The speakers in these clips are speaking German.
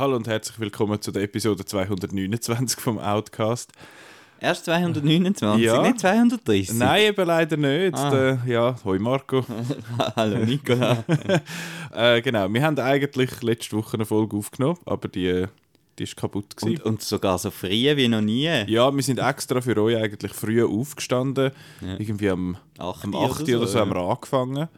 Hallo und herzlich willkommen zu der Episode 229 vom Outcast. Erst 229, Ja. nicht 230. Nein, eben leider nicht. Ah. Der, ja, hoi Marco. Hallo Nicola. äh, genau, wir haben eigentlich letzte Woche eine Folge aufgenommen, aber die, die ist kaputt gewesen. und, und sogar so früh wie noch nie. ja, wir sind extra für euch eigentlich früher aufgestanden. Ja. Irgendwie am, Acht am oder 8. oder so, so, haben wir angefangen.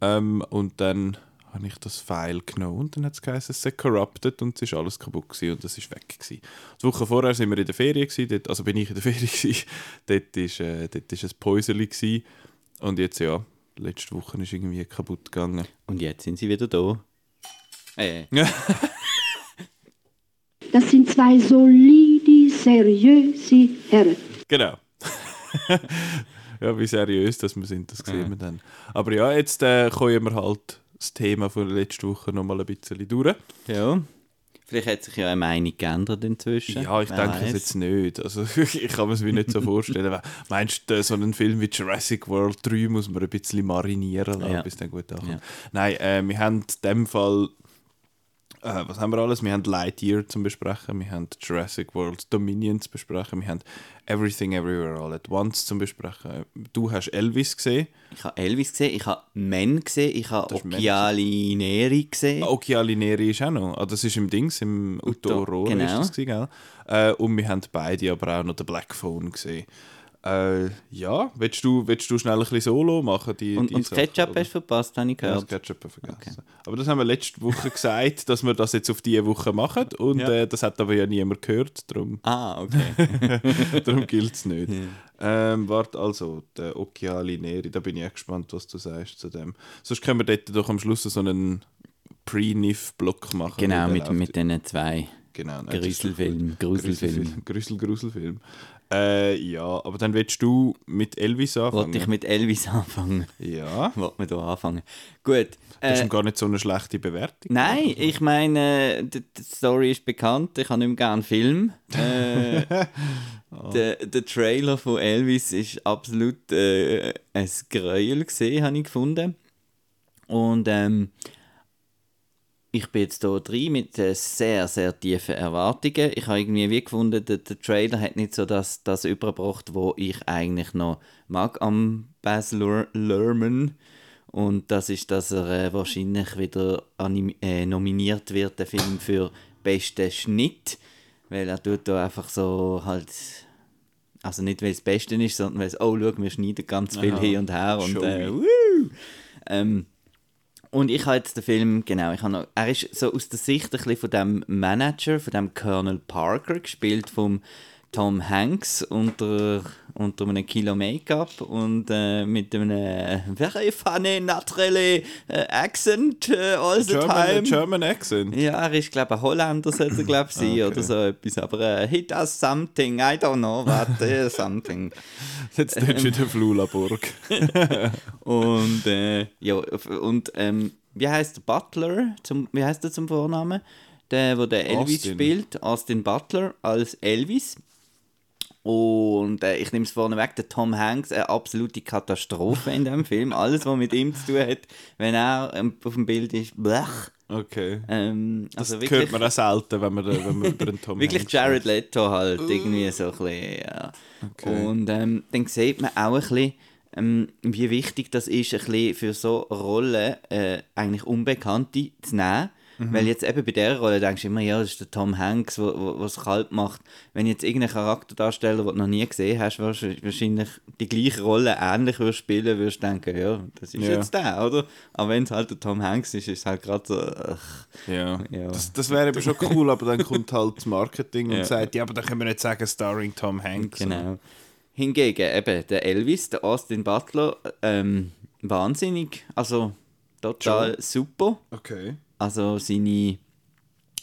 Ähm, und dann habe ich das File genommen und dann hat es geheißen, es sei corrupted und es ist alles kaputt gewesen und das ist weg gewesen. Die Woche vorher sind wir in der Ferien gewesen, dort, also bin ich in der Ferien gewesen, dort ist, äh, dort ist ein Päuseli gewesen und jetzt ja, letzte Woche ist irgendwie kaputt gegangen. Und jetzt sind sie wieder da. Äh, Das sind zwei solide, seriöse Herren. Genau. ja, wie seriös dass wir sind, das sehen wir dann. Aber ja, jetzt äh, kommen wir halt das Thema von der letzten Woche nochmal ein bisschen durch. ja. Vielleicht hat sich ja eine Meinung geändert inzwischen. Ja, ich Wer denke es weiß. jetzt nicht. Also, ich kann mir es mir nicht so vorstellen. Meinst du, so einen Film wie Jurassic World 3 muss man ein bisschen marinieren lassen, Ja. bis dann gut ankommt? Ja. Nein, äh, wir haben in dem Fall. Äh, was haben wir alles? Wir haben Lightyear zum Besprechen, wir haben Jurassic World Dominion zu besprechen, wir haben Everything Everywhere All at Once zum Besprechen. Du hast Elvis gesehen, Ich habe Elvis gesehen, ich habe Men gesehen, ich habe Occhiali Neri gesehen. Occhiali Neri ist auch noch. Ah, das ist im Dings, im Uto, Utoro genau. ist das gewesen, gell? Äh, und wir haben beide aber auch noch den Black Phone gesehen. Äh, ja, willst du, willst du schnell ein bisschen Solo machen? Die, und, die und das Sache, Ketchup oder? hast du verpasst, habe ich Ja, das gehört. Ketchup vergessen. Aber das haben wir letzte Woche gesagt, dass wir das jetzt auf diese Woche machen. Und Ja. äh, das hat aber ja niemand gehört, darum, Ah, okay. darum gilt es nicht. Ähm, warte, also, der Occhiali Neri, da bin ich echt gespannt, was du sagst zu dem. Sonst können wir dort doch am Schluss so einen Pre-Niff-Block machen. genau, mit, mit diesen zwei Genau, nein, gut. Gruselfilmen. Grüsel, Gruselfilm. Äh, ja, aber dann willst du mit Elvis anfangen. Wollte ich mit Elvis anfangen? ja, Wollte man da anfangen? Gut. das Äh, ist gar nicht so eine schlechte Bewertung. nein, ich meine, die, die Story ist bekannt. Ich habe nicht mehr gerne Film. Äh, der, der Trailer von Elvis ist absolut äh, ein Gräuel gesehen, habe ich gefunden. Und ähm, ich bin jetzt hier drin mit äh, sehr, sehr tiefen Erwartungen. Ich habe irgendwie wie gefunden, der, der Trailer hat nicht so das, das übergebracht, wo ich eigentlich noch mag am Baz Luhr- Luhrmann. Und das ist, dass er äh, wahrscheinlich wieder äh, nominiert wird, der Film für besten Schnitt. Weil er tut da einfach so halt... Also nicht, weil es das Beste ist, sondern weil es, oh, schau, wir schneiden ganz viel Aha. hin und her. Und, äh, ähm, und ich habe jetzt den Film, genau, ich noch, er ist so aus der Sicht ein bisschen von dem Manager, von dem Colonel Parker, gespielt vom Tom Hanks unter, unter einem Kilo Make-up und äh, mit einem äh, very funny, naturally äh, accent äh, all the German, time. German Accent. Ja, er ist, glaube ich, ein Holländer, sollte er, glaube ich, sein, Okay. oder so etwas. Aber äh, he does something, I don't know what, uh, something. Jetzt tust du wieder Flulaburg. Und, äh, ja, und ähm, wie heißt der Butler? Zum, wie heißt er zum Vornamen? Der, wo der Elvis Austin. spielt, Austin Butler als Elvis. Und äh, ich nehme es vorne weg, der Tom Hanks, eine absolute Katastrophe in dem Film. Alles, was mit ihm zu tun hat, wenn er ähm, auf dem Bild ist, blech. Okay. Ähm, Das also hört wirklich, man auch selten, wenn man, wenn man über den Tom wirklich Hanks Jared Leto halt, irgendwie so ein bisschen, ja. Okay. Und ähm, dann sieht man auch ein bisschen, ähm, wie wichtig das ist, ein bisschen für so Rollen äh, eigentlich Unbekannte zu nehmen. Mhm. Weil jetzt eben bei dieser Rolle denkst du immer, ja, das ist der Tom Hanks, der wo, wo es kalt macht. Wenn jetzt irgendein Charakterdarsteller, den du noch nie gesehen hast, wahrsch- wahrscheinlich die gleiche Rolle ähnlich würdest spielen, würdest du denken, ja, das ist Ja. jetzt der, oder? Aber wenn es halt der Tom Hanks ist, ist es halt gerade so, ach, Ja. Ja. Das, das wäre eben schon cool, aber dann kommt halt das Marketing und Ja. sagt, ja, aber dann können wir nicht sagen, starring Tom Hanks. Genau. Hingegen eben der Elvis, der Austin Butler, ähm, wahnsinnig, also total super. Okay. Also seine, eben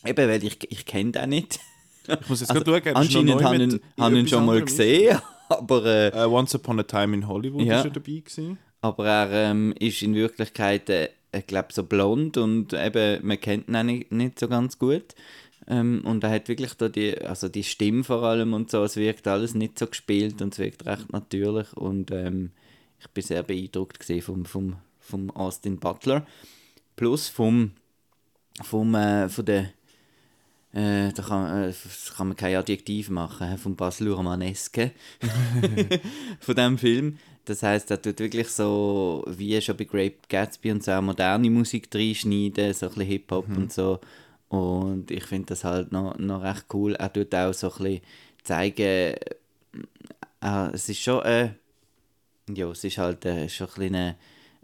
weil ich, ich kenne den nicht. Ich muss jetzt Also, gerade schauen, anscheinend haben ihn, haben ihn schon mal gesehen, aber, äh, Äh, Once Upon a Time in Hollywood Ja. ist er dabei gewesen. aber er ähm, ist in Wirklichkeit äh, ich glaube, so blond und eben, man kennt ihn auch nicht, nicht so ganz gut. Ähm, und er hat wirklich da die, also die Stimme vor allem und so, es wirkt alles nicht so gespielt und es wirkt recht natürlich und ähm, ich bin sehr beeindruckt gesehen vom, vom, vom Austin Butler plus vom, vom äh, von der äh, da kann, äh, kann man kein Adjektiv machen, vom Bas Luhrmann-esque von diesem Film. Das heißt, er tut wirklich so, wie schon bei Great Gatsby und so, auch moderne Musik reinschneiden, so ein bisschen Hip-Hop Mhm. und so. Und ich finde das halt noch, noch recht cool. Er tut auch so ein bisschen zeigen, äh, es ist schon, äh, ja, es ist halt äh, schon ein bisschen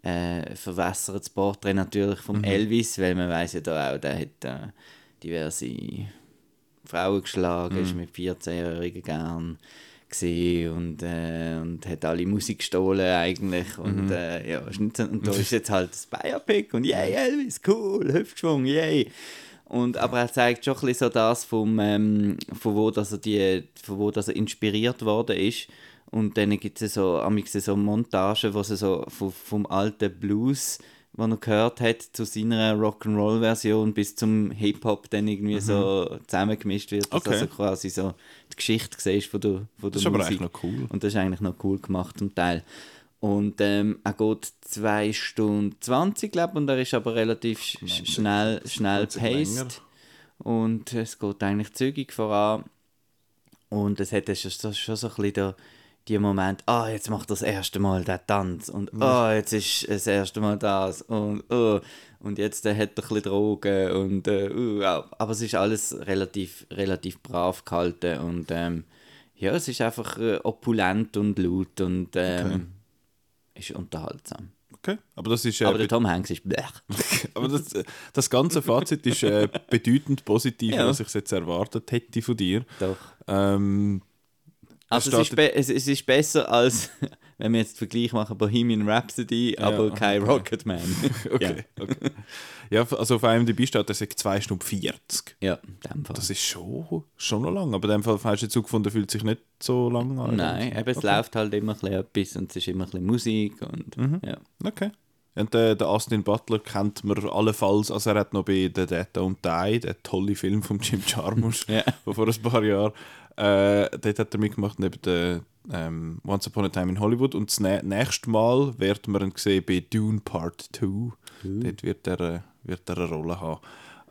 äh, verwässertes Porträt natürlich vom Elvis, weil man weiß ja da auch, der hat äh, diverse Frauen geschlagen, ist mit 14-Jährigen gern gesehen und, äh, und hat alle Musik gestohlen eigentlich und äh, ja, ist nicht so, und da ist jetzt halt das Biopic und yay Elvis, cool, Hüftschwung, yay. Und, aber er zeigt schon ein bisschen so das, vom, ähm, von, wo, dass er die, von wo dass er inspiriert worden ist. Und dann gibt es so, so Montagen, wo sie so vom, vom alten Blues, den er gehört hat, zu seiner Rock'n'Roll-Version bis zum Hip-Hop dann irgendwie so zusammengemischt wird. Dass Mhm. Okay. also quasi so die Geschichte siehst von der, von der Das ist aber eigentlich noch cool. Und das ist eigentlich noch cool gemacht zum Teil. Und ähm, er geht 2 Stunden 20, glaube ich, und er ist aber relativ sch sch- schnell, schnell paced. Und es geht eigentlich zügig voran. Und es hat schon, so- schon so ein bisschen der, die Moment, ah, jetzt macht er das erste Mal den Tanz und ah, jetzt ist das erste Mal das und oh, und jetzt äh, hat er ein bisschen Drogen und äh, uh, aber es ist alles relativ, relativ brav gehalten und ähm, ja, es ist einfach äh, opulent und laut und ähm, ist unterhaltsam. Okay. Aber das ist, äh, Aber der Tom Hanks ist blech. aber das, das ganze Fazit ist äh, bedeutend positiver, Ja. als ich es jetzt erwartet hätte von dir. Doch. Ähm, Also es ist, es, es ist besser als, wenn wir jetzt den Vergleich machen, Bohemian Rhapsody, aber kein Rocketman. okay, okay. Ja, also auf IMDb steht, das ist 2 Stunden 40. Ja, in dem Fall. Das ist schon, schon noch lang, aber in dem Fall hast du jetzt gefunden, fühlt sich nicht so lang an. Nein, eben, es okay. läuft halt immer ein bisschen etwas und es ist immer ein bisschen Musik und Mhm. ja. Okay. Und äh, der Austin Butler kennt man allenfalls, also er hat noch bei The Dead Don't Die, der tolle Film von Jim Jarmusch Ja. von vor ein paar Jahren, äh, dort hat er mitgemacht neben der ähm, Once Upon a Time in Hollywood und das nä nächste Mal wird man ihn sehen bei Dune Part 2. Dort wird er, äh, wird er eine Rolle haben.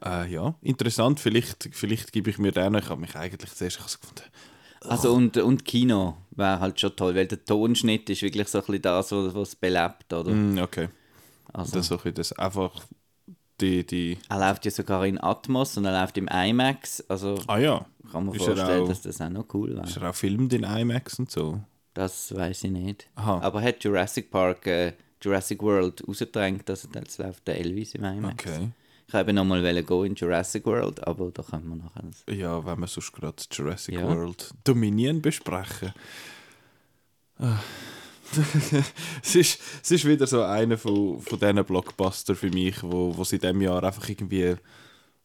Äh, ja, interessant, vielleicht, vielleicht gebe ich mir den noch. Ich habe mich eigentlich zuerst gefunden, Also und, und Kino wäre halt schon toll, weil der Tonschnitt ist wirklich so ein bisschen das, was was es belebt, oder? mm, okay, Also, das, ein das einfach die, die, er läuft ja sogar in Atmos und er läuft im IMAX, also ah ja, kann man Ist er vorstellen, auch- dass das auch noch cool wäre. ist er auch filmt in IMAX und so? Das weiß ich nicht. Aha. Aber hat Jurassic Park, äh, Jurassic World rausgedrängt, dass jetzt läuft der Elvis im IMAX. Okay. Ich wollte noch mal gehen in Jurassic World, aber da können wir nachher... Ja, wenn wir sonst gerade Jurassic Ja. World Dominion besprechen. Ah. es, ist, es ist wieder so einer von, von diesen Blockbuster für mich, wo, wo es in diesem Jahr einfach irgendwie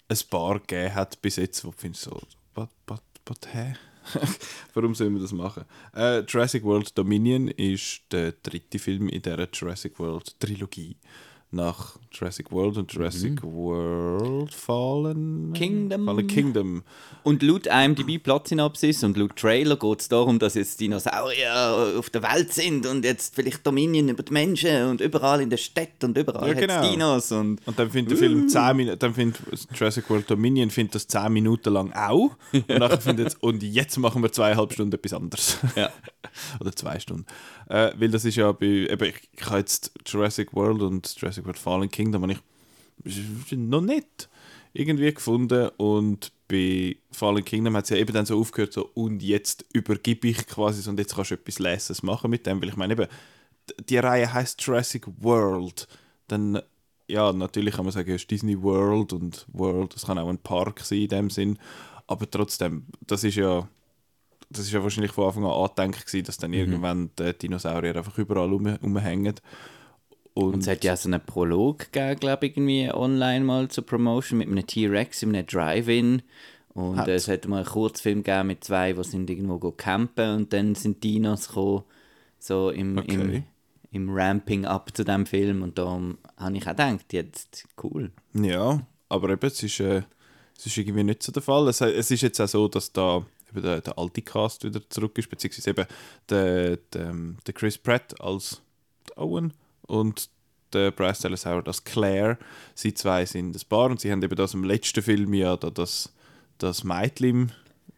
ein paar gegeben hat bis jetzt, wo du findest so, but, but, but, hä? Warum sollen wir das machen? Äh, Jurassic World Dominion ist der dritte Film in dieser Jurassic World Trilogie. Nach Jurassic World und Jurassic World Fallen Kingdom. Fallen Kingdom. Und laut IMDb Platzsynopsis und laut Trailer geht es darum, dass jetzt Dinosaurier auf der Welt sind und jetzt vielleicht Dominion über die Menschen und überall in der Stadt und überall Ja, genau. Dinos und... Und dann findet der Film 10 Minuten, dann findet Jurassic World Dominion findet das 10 Minuten lang auch. Und nachher findet und jetzt machen wir zweieinhalb Stunden etwas anderes. Ja. Oder zwei Stunden. Äh, weil das ist ja bei, eben, ich, ich habe jetzt Jurassic World und Jurassic World Fallen Kingdom und ich noch nicht irgendwie gefunden. Und bei Fallen Kingdom hat es ja eben dann so aufgehört so und jetzt übergebe ich quasi so, und jetzt kannst du etwas Leses machen mit dem, weil ich meine eben, die Reihe heißt Jurassic World, dann ja, natürlich kann man sagen, es ist Disney World und World, das kann auch ein Park sein in dem Sinn, aber trotzdem, das ist ja das ist ja wahrscheinlich von Anfang an angedenkt gewesen, dass dann irgendwann die Dinosaurier einfach überall rum, rumhängen. Und, Und es hat ja so einen Prolog gegeben, glaube ich, irgendwie online mal zur Promotion mit einem T-Rex in einem Drive-In. Und Hat's? äh, es hat mal einen Kurzfilm gegeben mit zwei, die sind irgendwo go campen und dann sind Dinos gekommen, so im, im, Okay. im Ramping-up zu dem Film und darum habe ich auch gedacht, jetzt cool. Ja, aber eben, es ist, äh, es ist irgendwie nicht so der Fall. Es, es ist jetzt auch so, dass da eben der, der alte Cast wieder zurück ist, beziehungsweise eben der, der, der Chris Pratt als Owen und der Bryce Dallas Howard als Claire. Sie zwei sind das Paar und sie haben eben das im letzten Film ja da das, das Mädchen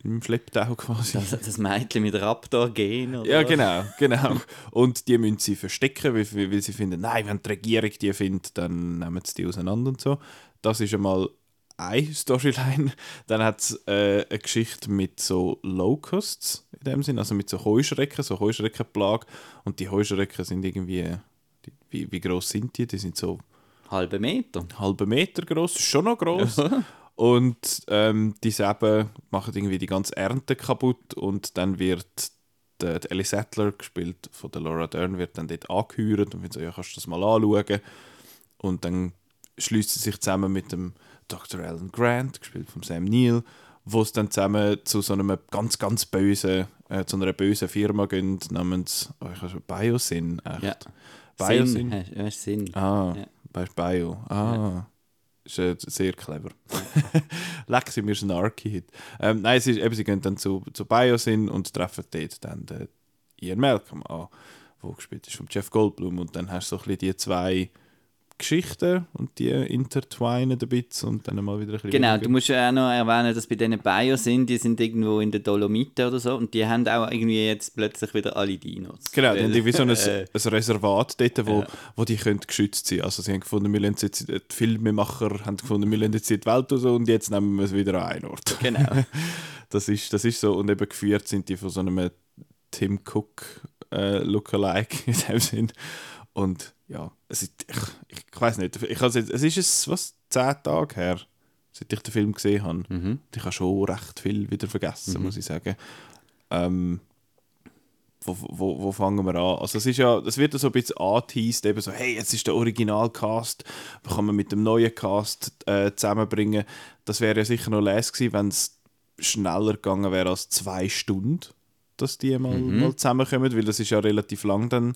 im, Schlepptau quasi. Das, das Mädchen mit Raptor-Gen, oder? Ja, genau, genau. Und die müssen sie verstecken, weil, weil sie finden, nein, wenn die Regierung die findet, dann nehmen sie die auseinander und so. Das ist einmal eine Storyline. Dann hat es äh, eine Geschichte mit so Locusts in dem Sinn, also mit so Heuschrecken, so Heuschreckenplage. Und die Heuschrecken sind irgendwie, wie, wie groß sind die? Die sind so Halbe Meter. halben Meter groß, schon noch groß. Und ähm, die Säben machen irgendwie die ganze Ernte kaputt und dann wird der, der Ellie Sattler, gespielt von der Laura Dern, wird dann dort angehört und wird so, ja, kannst du das mal anschauen. Und dann schließt sie sich zusammen mit dem Dr. Alan Grant, gespielt von Sam Neill, wo es dann zusammen zu so einem ganz, ganz bösen, äh, zu einer bösen Firma gehen, namens, oh, ich weiß nicht, Biosyn, echt? Ja. Biosyn? Sinn. hast- Ja, hast Sinn. Ah, Ja. bei Bio. Ah. Ist äh, sehr clever. Leck sind wir snarky heute. Ähm, nein, ist, eben, sie gehen dann zu, zu Biosyn und treffen dort dann den Ian Malcolm an, der gespielt ist von Jeff Goldblum. Und dann hast du so ein bisschen die zwei Geschichten und die intertwinen ein bisschen und dann mal wieder ein bisschen Genau, weniger. du musst ja auch noch erwähnen, dass bei diesen Bios sind, die sind irgendwo in den Dolomiten oder so und die haben auch irgendwie jetzt plötzlich wieder alle Dinos. Genau, die haben irgendwie so ein, Äh, ein Reservat dort, wo, Ja. wo die können geschützt sein Also sie haben gefunden, wir lassen jetzt, die Filmemacher haben gefunden, wir lassen jetzt die Welt raus und jetzt nehmen wir es wieder an einen Ort. Genau. Das ist, das ist so. Und eben geführt sind die von so einem Tim Cook äh, Lookalike in dem Sinn. Und ja, es ist, ich, ich weiß nicht, ich jetzt, es ist es, was, zehn Tage her, seit ich den Film gesehen habe. Mhm. Ich habe schon recht viel wieder vergessen, muss ich sagen. Ähm, wo, wo, wo fangen wir an? Also es ist ja, das wird ja so ein bisschen angeteased, eben so, hey, jetzt ist der Originalcast, wir kann man mit dem neuen Cast äh, zusammenbringen. Das wäre ja sicher noch les gewesen, wenn es schneller gegangen wäre als zwei Stunden, dass die mal, mal zusammenkommen, weil das ist ja relativ lang dann,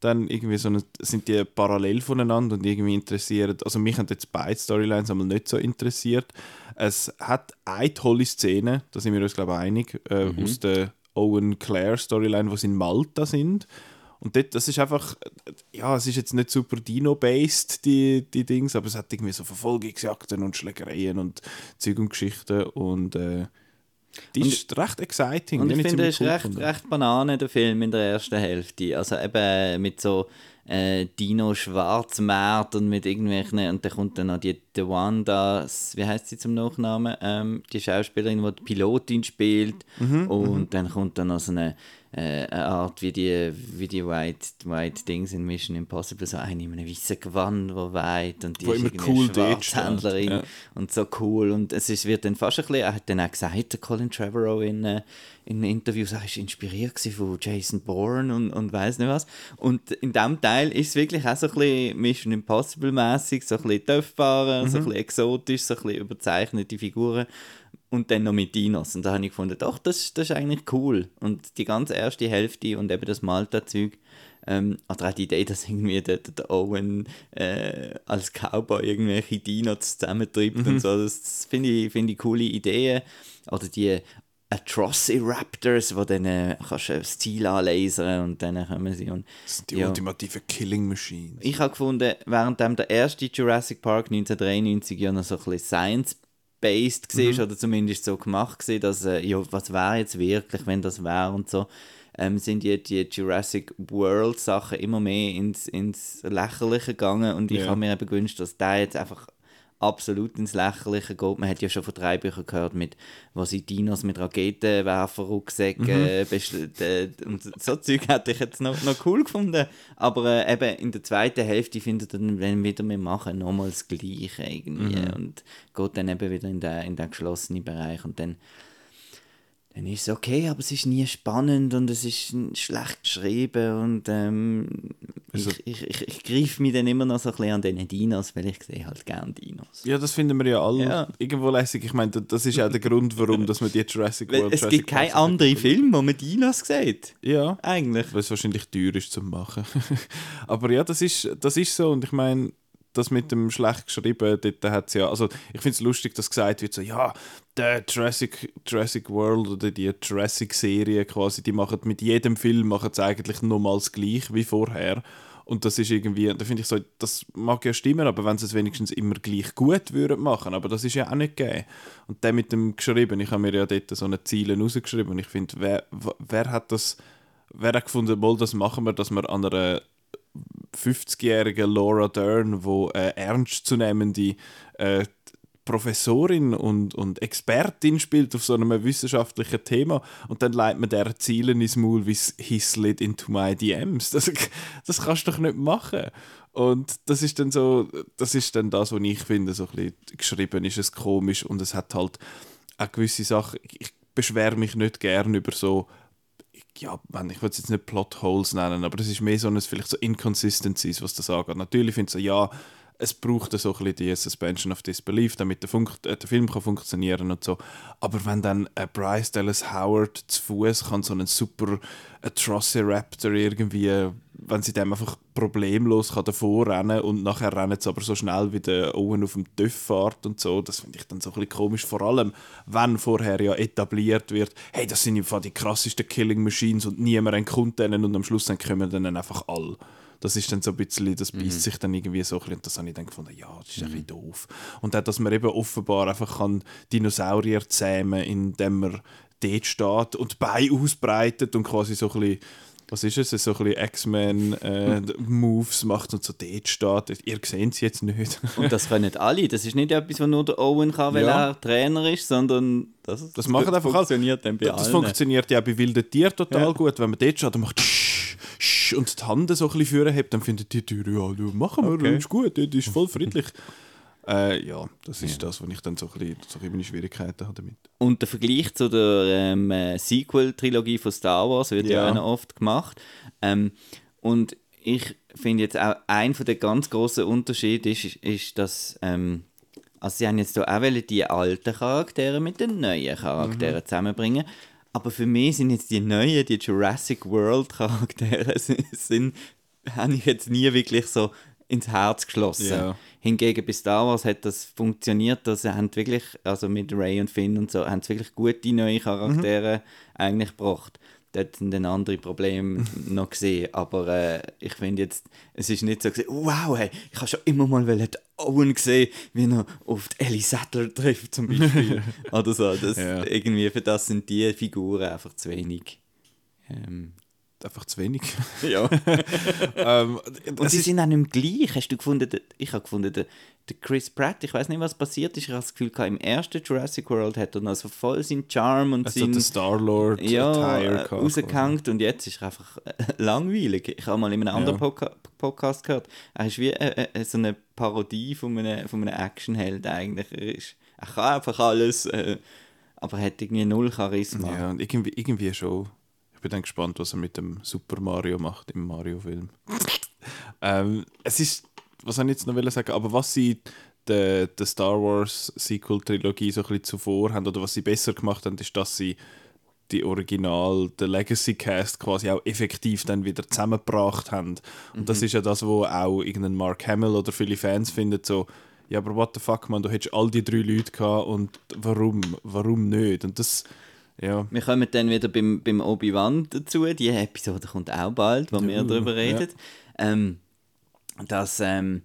dann irgendwie so eine, sind die parallel voneinander und irgendwie interessiert, also mich haben jetzt beide Storylines einmal nicht so interessiert. Es hat eine tolle Szene, da sind wir uns glaube ich einig, äh, aus der Owen Claire Storyline, wo sie in Malta sind. Und dort, das ist einfach, ja, es ist jetzt nicht super Dino-based, die, die Dings, aber es hat irgendwie so Verfolgungsjagden und Schlägereien und Zeug und Geschichten und äh, die Und- ist recht exciting. Und ich finde, es ist recht, recht Banane, der Film in der ersten Hälfte. Also eben mit so äh, Dino Schwarzmarkt und mit irgendwelchen, und dann kommt dann noch die, die Wanda, wie heißt sie zum Nachnamen? Ähm, die Schauspielerin, die die Pilotin spielt. Mhm, und dann kommt dann noch so eine, äh, eine Art wie die, wie die White, White Dings in Mission Impossible, so eine in einem weißen Gewand, wo weit und die Wo ist immer cool Schwarzhändlerin ja. und so cool. Und es ist, wird dann fast ein bisschen, er hat dann auch gesagt, der Colin Trevorrow in, äh, in Interviews, er war inspiriert von Jason Bourne und, und weiß nicht was. Und in diesem Teil ist es wirklich auch so ein bisschen Mission Impossible mäßig so ein bisschen Töpffahren, so ein bisschen exotisch, so ein bisschen überzeichnete Figuren und dann noch mit Dinos und da habe ich gefunden, doch, das, das ist eigentlich cool und die ganze erste Hälfte und eben das Malta-Zeug ähm, oder auch die Idee, dass irgendwie der, der, Owen äh, als Cowboy irgendwelche Dinos zusammentreibt und so, das, das finde ich, finde ich coole Ideen. Oder die Atrociraptors, wo dann äh, kannst du das Ziel anlasern und dann kommen sie und Das sind die Ja. ultimative Killing Machines. ich habe gefunden, während der erste Jurassic Park 1993 ja noch so ein bisschen science-based war, oder zumindest so gemacht war, dass, äh, ja, was wäre jetzt wirklich, wenn das wäre und so, ähm, sind die, die Jurassic World Sachen immer mehr ins, ins Lächerliche gegangen und ich Ja. habe mir eben gewünscht, dass der jetzt einfach absolut ins Lächerliche geht. Man hat ja schon von drei Büchern gehört, mit, wo sie Dinos mit Raketenwerfer-Rucksäcken äh, bestl- äh, und so Zeug hätte ich jetzt noch, noch cool gefunden. Aber äh, eben in der zweiten Hälfte findet dann, wenn wieder wir machen, nochmal das Gleiche irgendwie und geht dann eben wieder in den, in den geschlossenen Bereich und dann dann ist es okay, aber es ist nie spannend und es ist schlecht geschrieben und ähm, Also- ich, ich, ich, ich greife mich dann immer noch so ein bisschen an diesen Dinos, weil ich sehe halt gerne Dinos. Ja, das finden wir ja alle Ja. irgendwo lässig. Ich meine, das ist auch der Grund, warum dass man die Jurassic World es Jurassic gibt keinen anderen Film, wo man Dinos sieht. Ja, Eigentlich. weil es wahrscheinlich teuer ist zu machen. Aber ja, das ist, das ist so. Und ich meine, das mit dem schlecht geschrieben, dort hat ja, also ich finde es lustig, dass gesagt wird, so, ja, der Jurassic, Jurassic World oder die Jurassic-Serie quasi, die machen mit jedem Film machen eigentlich nochmals gleich wie vorher. Und das ist irgendwie, da finde ich so, das mag ja stimmen, aber wenn sie es wenigstens immer gleich gut würden machen, aber das ist ja auch nicht gegeben. Und der mit dem geschrieben, ich habe mir ja dort so eine Ziele rausgeschrieben und ich finde, wer, wer hat das, wer hat gefunden, wohl, das machen wir, dass wir an einer 50-jährigen Laura Dern, wo äh, ernstzunehmende äh, Professorin und, und Expertin spielt auf so einem wissenschaftlichen Thema und dann leitet man der Zielen ins Maul wie «He slid into my DMs». Das, das kannst du doch nicht machen. Und das ist dann so, das ist dann das, was ich finde, so ein bisschen geschrieben ist es komisch und es hat halt auch gewisse Sachen, ich beschwere mich nicht gern über so ja, wenn, ich will es jetzt nicht Plotholes nennen, aber das ist mehr so ein, vielleicht so Inconsistencies, was das angeht. Natürlich finde ich so, ja, es braucht so ein bisschen die Suspension of Disbelief, damit der, Funk äh, der Film kann funktionieren und so. Aber wenn dann äh, Bryce Dallas Howard zu Fuß kann so einen super Atrociraptor irgendwie, wenn sie dem einfach problemlos kann davor rennen und nachher rennen sie aber so schnell wie der Owen auf dem TÜV fährt und so, das finde ich dann so ein bisschen komisch, vor allem wenn vorher ja etabliert wird, hey, das sind im Fall die krassesten Killing Machines und niemand entkommt denen und am Schluss dann kommen dann einfach alle. Das ist dann so ein bisschen, das beißt sich dann irgendwie so ein bisschen, und das habe ich dann gefunden, ja, das ist ein bisschen doof. Und auch, dass man eben offenbar einfach kann Dinosaurier zähmen, indem man dort steht und Beine ausbreitet und quasi so ein bisschen was ist es, so ein bisschen X-Men-Moves macht und so dort steht. Ihr seht es jetzt nicht. Und das können alle. Das ist nicht etwas, was nur der Owen kann, weil Ja. er Trainer ist, sondern das, Das machen einfach funktioniert dann bei Das allen. funktioniert ja bei wilden Tieren total Ja. gut. Wenn man dort steht und macht «Sch, sch» und die Hand so ein bisschen führen hebt, dann findet die Tiere, ja, machen wir, Okay. das ist gut, das ist voll friedlich. äh, ja, das ist das, wo ich dann so ein bisschen, so ein bisschen meine Schwierigkeiten habe damit. Und der Vergleich zu der ähm, äh, Sequel-Trilogie von Star Wars wird ja, Ja. auch noch oft gemacht. Ähm, und ich finde jetzt auch, ein von der ganz großen Unterschiede ist, ist, ist dass ähm, also sie haben jetzt auch die alten Charaktere mit den neuen Charakteren zusammenbringen. Aber für mich sind jetzt die neuen, die Jurassic World Charaktere, sind, habe ich jetzt nie wirklich so ins Herz geschlossen. Ja. Hingegen bei Star Wars hat das funktioniert, dass sie haben wirklich, also mit Ray und Finn und so, haben sie wirklich gute neue Charaktere eigentlich gebracht. Dort sind dann andere Probleme noch gesehen, aber äh, ich finde jetzt, es ist nicht so gesehen, wow, hey, ich habe schon immer mal den Owen gesehen, wie er auf die Ellie Sattler trifft zum Beispiel. Oder so, das, Ja. irgendwie, für das sind die Figuren einfach zu wenig. Ähm, Einfach zu wenig. ja. ähm, Und sie ist, sind auch nicht mehr gleich. Hast du gefunden, ich habe gefunden, der, der Chris Pratt, ich weiß nicht, was passiert ist. Ich habe das Gefühl, im ersten Jurassic World hat er noch so voll seinen Charme und also seinen Star-Lord ja, äh, rausgehängt und jetzt ist er einfach äh, langweilig. Ich habe mal in einem anderen Ja. Podca Podcast gehört, er ist wie äh, äh, so eine Parodie von einem, von einem Actionheld eigentlich. Er, ist, er kann einfach alles, äh, aber er hat irgendwie null Charisma. Ja, und irgendwie, irgendwie schon. Ich bin dann gespannt, was er mit dem Super Mario macht im Mario-Film. ähm, es ist, was ich jetzt noch wollen sagen, aber was sie der der Star Wars Sequel-Trilogie so ein bisschen zuvor haben oder was sie besser gemacht haben, ist, dass sie die Original, der Legacy-Cast quasi auch effektiv dann wieder zusammengebracht haben. Und das ist ja das, wo auch irgendein Mark Hamill oder viele Fans finden, so, ja, aber what the fuck, man, du hättest all die drei Leute gehabt und warum, warum nicht? Und das, ja, Wir kommen dann wieder beim, beim Obi-Wan dazu. Die Episode kommt auch bald, wo wir Ja, darüber ja. reden. Ähm, dass, ähm,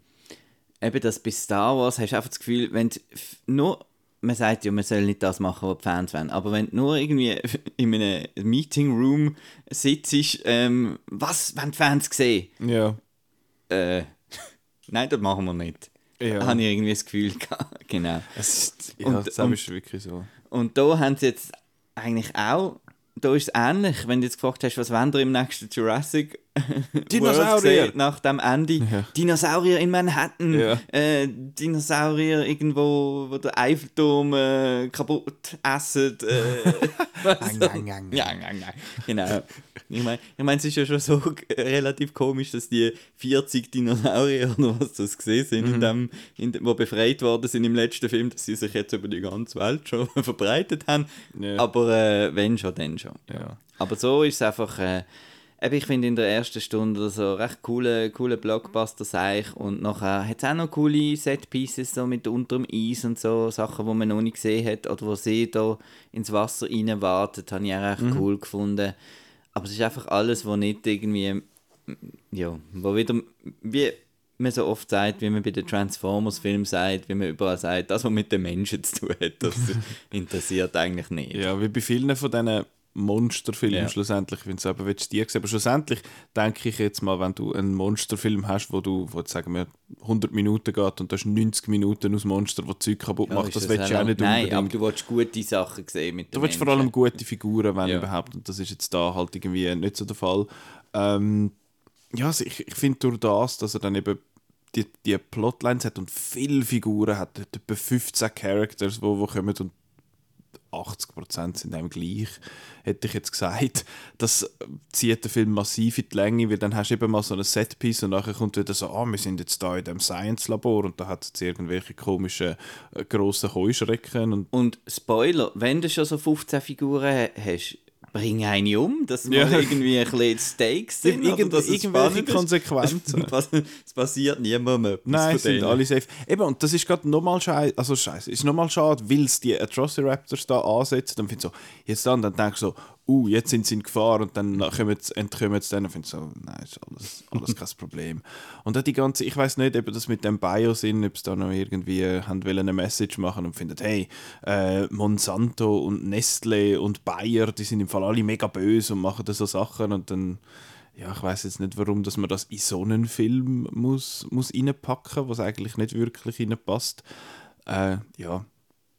eben das bei Star Wars hast du einfach das Gefühl, wenn nur, man sagt ja, man soll nicht das machen, was die Fans wollen, aber wenn du nur irgendwie in einem Meeting Room sitzt, ähm, was wollen die Fans sehen? ja, Äh, nein, das machen wir nicht. Ja. Habe ich irgendwie das Gefühl gehabt. genau. ist, ja, Und- das und- ist wirklich so. Und da haben sie jetzt eigentlich auch, da ist es ähnlich, wenn du jetzt gefragt hast, was wollen ihr im nächsten Jurassic Dinosaurier! Nach dem Ende. Ja. Dinosaurier in Manhattan. Ja. Äh, Dinosaurier irgendwo, wo der Eiffelturm äh, kaputt essen. Äh, ja, ja, ja. Genau. Ich meine, ich mein, es ist ja schon so äh, relativ komisch, dass die 40 Dinosaurier oder was das gesehen sind, Mhm. in dem, in dem, wo befreit worden sind im letzten Film, dass sie sich jetzt über die ganze Welt schon verbreitet haben. Ja. Aber äh, wenn schon, dann schon. Aber so ist es einfach, äh, eben, ich finde in der ersten Stunde so recht coole, coole Blockbuster seich und nachher hat es auch noch coole Set-Pieces so mit unterm Eis und so, Sachen, die man noch nicht gesehen hat oder wo sie da ins Wasser rein wartet, habe ich auch recht cool gefunden. Aber es ist einfach alles, wo nicht irgendwie, ja, wo wieder, wie man so oft sagt, wie man bei den Transformers-Filmen sagt, wie man überall sagt, das, was mit den Menschen zu tun hat, das interessiert eigentlich nicht. Ja, wie bei vielen von diesen Monsterfilmen Ja. schlussendlich, wenn du aber willst, die sehen. Aber schlussendlich denke ich jetzt mal, wenn du einen Monsterfilm hast, wo du, wo sagen wir 100 Minuten geht und du hast 90 Minuten aus Monster, wo Zeug kaputt Ja, macht, ist das willst du auch nicht Nein, unbedingt. aber du willst gute Sachen sehen mit Du willst vor Menschen. allem gute Figuren, wenn Ja. überhaupt. Und das ist jetzt da halt irgendwie nicht so der Fall. Ähm, ja, also ich, ich finde durch das, dass er dann eben die, die Plotlines hat und viele Figuren hat, etwa 15 Characters, wo, wo kommen und 80% sind einem gleich, hätte ich jetzt gesagt. Das zieht den Film massiv in die Länge, weil dann hast du eben mal so ein Setpiece und nachher kommt wieder so, ah, wir sind jetzt da in dem Science-Labor und da hat es jetzt irgendwelche komischen äh, grossen Heuschrecken und Und Spoiler, wenn du schon so 15 Figuren ha- hast, bring eine um, dass Ja. mal irgendwie ein bisschen Stakes sind. Irgend- dass es irgendwelche. Konsequenzen. Was- es passiert niemandem etwas Nein, es sind alle safe. Eben, und das ist gerade nochmal scheiße, also scheiße, ist nochmal schade, weil es die Atrociraptors da ansetzen, dann findest du so, jetzt dann, dann denkst du so, uh, jetzt sind sie in Gefahr und dann kommen sie, entkommen sie dann und findest du so, nein, ist alles, alles kein Problem. Und dann die ganze, ich weiß nicht, ob das mit dem Biosyn, ob sie da noch irgendwie äh, haben eine Message machen und finden, hey, äh, Monsanto und Nestle und Bayer, die sind im Fall alle mega böse und machen da so Sachen und dann ja, ich weiß jetzt nicht, warum dass man das in so einen Film muss, muss reinpacken, was eigentlich nicht wirklich reinpasst. Äh, ja,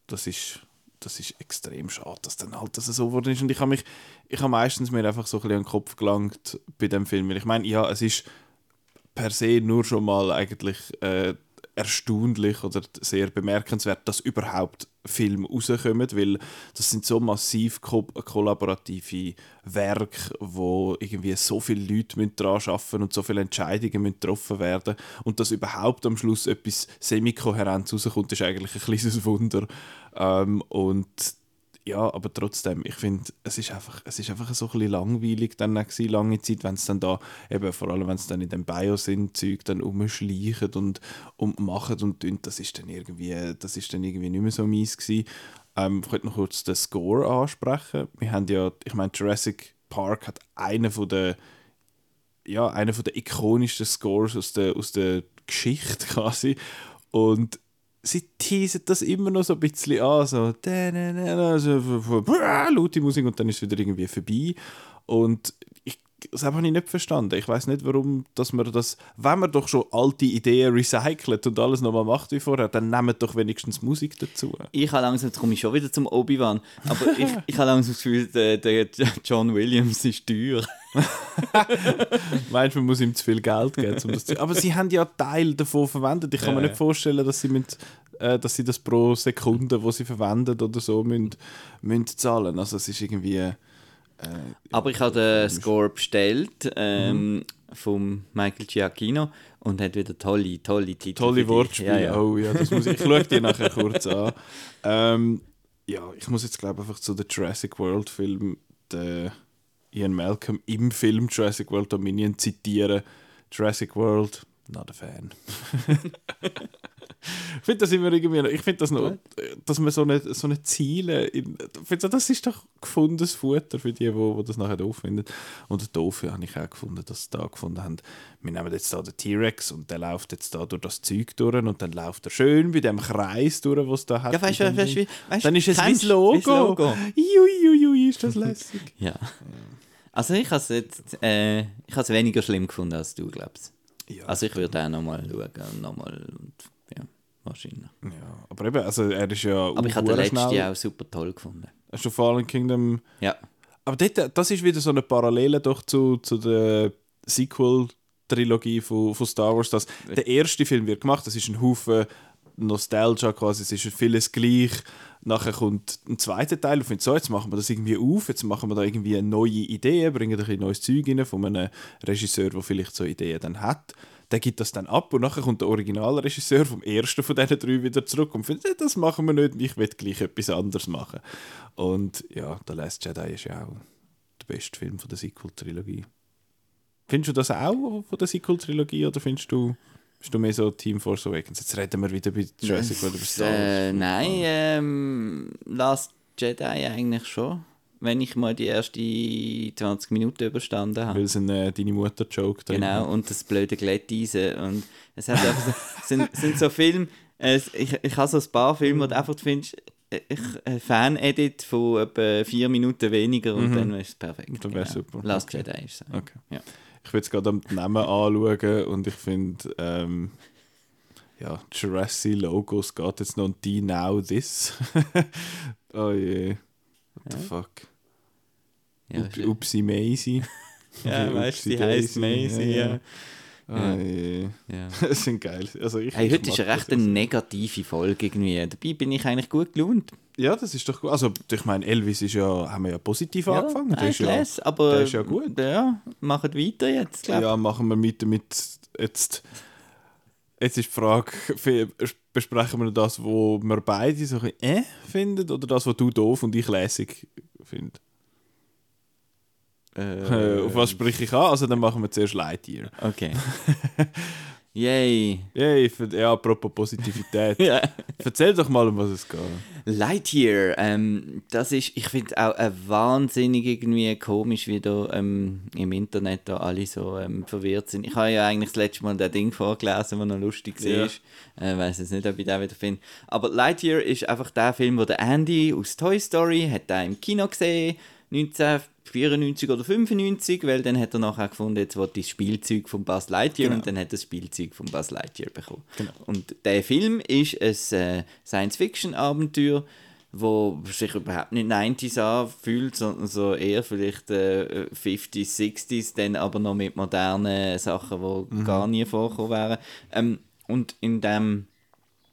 das ist, das ist extrem schade, dass dann halt das so geworden ist. Und ich habe mich, ich habe meistens mir einfach so ein bisschen an den Kopf gelangt bei dem Film, ich meine, ja, es ist per se nur schon mal eigentlich äh, erstaunlich oder sehr bemerkenswert, dass überhaupt Filme rauskommen, weil das sind so massiv ko kollaborative Werke, wo irgendwie so viele Leute daran arbeiten und so viele Entscheidungen getroffen werden und dass überhaupt am Schluss etwas semi-kohärent rauskommt, ist eigentlich ein kleines Wunder. Ähm, und ja, aber trotzdem, ich finde, es ist einfach, es ist einfach so ein bisschen langweilig dann gewesen, lange Zeit, wenn es dann da, eben vor allem wenn es dann in dem Bio sind, Zeug dann umschleichen und, und machen und tun, das ist dann irgendwie, das ist dann irgendwie nicht mehr so mies gewesen. Ähm, ich wollte noch kurz den Score ansprechen. Wir haben ja, ich meine, Jurassic Park hat einen von der ja, einer von der ikonischsten Scores aus der, aus der Geschichte quasi. Und sie teasen das immer noch so ein bisschen an, so, laute Musik und dann ist es wieder irgendwie vorbei. Und das habe ich nicht verstanden. Ich weiß nicht, warum, dass man das, wenn man doch schon alte Ideen recycelt und alles nochmal macht wie vorher, dann nehmt doch wenigstens Musik dazu. Ich habe langsam, jetzt komme ich schon wieder zum Obi-Wan, aber ich, ich habe langsam das Gefühl, der, der John Williams ist teuer. Meinst du, man muss ihm zu viel Geld geben? Um das zu Aber sie haben ja Teil davon verwendet. Ich kann Ja, mir nicht vorstellen, dass sie, mit, äh, dass sie das pro Sekunde, wo sie verwenden oder so, müssen, müssen zahlen. Also es ist irgendwie... Äh, Aber ich habe den Score bestellt ähm, vom Michael Giacchino und hat wieder tolle, tolle Titel. tolle. Wortspiele. Ja, ja. Oh ja, das muss ich, ich schaue dir nachher kurz an. Ähm, ja, ich muss jetzt glaube einfach zu den Jurassic World Film, Ian Malcolm im Film Jurassic World Dominion zitieren. Jurassic World, not a fan. ich finde das immer irgendwie, ich finde das noch, dass man so eine, so eine Ziele, in, das ist doch gefundenes Futter für die, wo, wo das nachher doof finden. Und doof habe ich auch gefunden, dass sie da gefunden haben, wir nehmen jetzt da den T-Rex und der läuft jetzt da durch das Zeug durch und dann läuft er schön bei dem Kreis durch, was da hat. Ja, weißt du, weißt, weißt, dann ist es du Logo. Logo? Jui, jui, jui, ist das lässig. Ja. Also ich habe es jetzt, äh, ich habe es weniger schlimm gefunden als du glaubst. Ja, Also ich würde auch nochmal schauen, nochmal und ja, wahrscheinlich. ja, aber eben, also er ist ja Aber ich habe den letzten schnell. auch super toll gefunden. Hast du Fallen Kingdom... Ja. Aber dort, das ist wieder so eine Parallele doch zu, zu der Sequel-Trilogie von, von Star Wars, dass der erste Film wird gemacht, das ist ein Haufen Nostalgia quasi, es ist vieles gleich. Nachher kommt ein zweiter Teil und findet so, jetzt machen wir das irgendwie auf, jetzt machen wir da irgendwie neue Idee, bringen ein neues Zeug rein von einem Regisseur, der vielleicht so Ideen dann hat. Der gibt das dann ab und nachher kommt der Originalregisseur vom ersten von diesen drei wieder zurück und findet, "Eh, das machen wir nicht, ich will gleich etwas anderes machen. Und ja, The Last Jedi ist ja auch der beste Film von der Sequel-Trilogie. Findest du das auch von der Sequel-Trilogie oder findest du, bist du mehr so Team Force Awakens? Jetzt reden wir wieder bei Jurassic World über Star Wars. Äh, nein, ähm, Last Jedi eigentlich schon. Wenn ich mal die ersten 20 Minuten überstanden habe. Weil es ein äh, deine Mutter-Joke drin Genau, und das blöde Glätteisen. Und es hat einfach so, sind, sind so Filme, es, ich, ich habe so ein paar Filme, wo du einfach findest, äh, ich, ein Fan-Edit von etwa vier Minuten weniger und dann ist es perfekt. Genau. Dann wär's super. Last Okay. Jedi ist es. Okay. Ja. Ich will jetzt gerade am Namen anschauen und ich finde, ähm, ja, Jurassic Logos geht jetzt noch die Now This. oh je. What the fuck? Ja, Up, ist- Upsi Maisie. ja weißt du, sie Upsi heisst Daisy, Maisie, ja. Ja. Das sind geil. Also ich, Hey, heute ist eine recht eine negative Folge irgendwie. Dabei bin ich eigentlich gut gelaunt. Ja, das ist doch gut. Also ich meine, Elvis ist ja, haben wir ja positiv angefangen. Der ist ich ja, lese, aber der ist ja gut. Ja, macht weiter jetzt, glaube ja, machen wir mit damit jetzt. Jetzt ist die Frage, besprechen wir das, wo wir beide so ein bisschen äh finden oder das, was du doof und ich lässig finde? Äh, auf was spreche ich an? Also dann machen wir zuerst Lightyear. Okay. Yay. Yay, für, ja, apropos Positivität. Ja. Erzähl doch mal, um was es geht. Lightyear, ähm, das ist, ich finde auch äh, wahnsinnig irgendwie komisch, wie da ähm, im Internet da alle so ähm, verwirrt sind. Ich habe ja eigentlich das letzte Mal das Ding vorgelesen, das noch lustig war. Äh, weiß jetzt nicht, ob ich den wieder finde. Aber Lightyear ist einfach der Film, wo der Andy aus Toy Story hat den im Kino gesehen, 1994 oder 95, weil dann hat er nachher gefunden, jetzt will ich das Spielzeug von Buzz Lightyear Genau. und dann hat er das Spielzeug von Buzz Lightyear bekommen. Genau. Und der Film ist ein äh, Science-Fiction-Abenteuer, wo sich überhaupt nicht 90s anfühlt, sondern so eher vielleicht äh, 50s, 60s, dann aber noch mit modernen Sachen, die gar nie vorkommen wären. Ähm, und in dem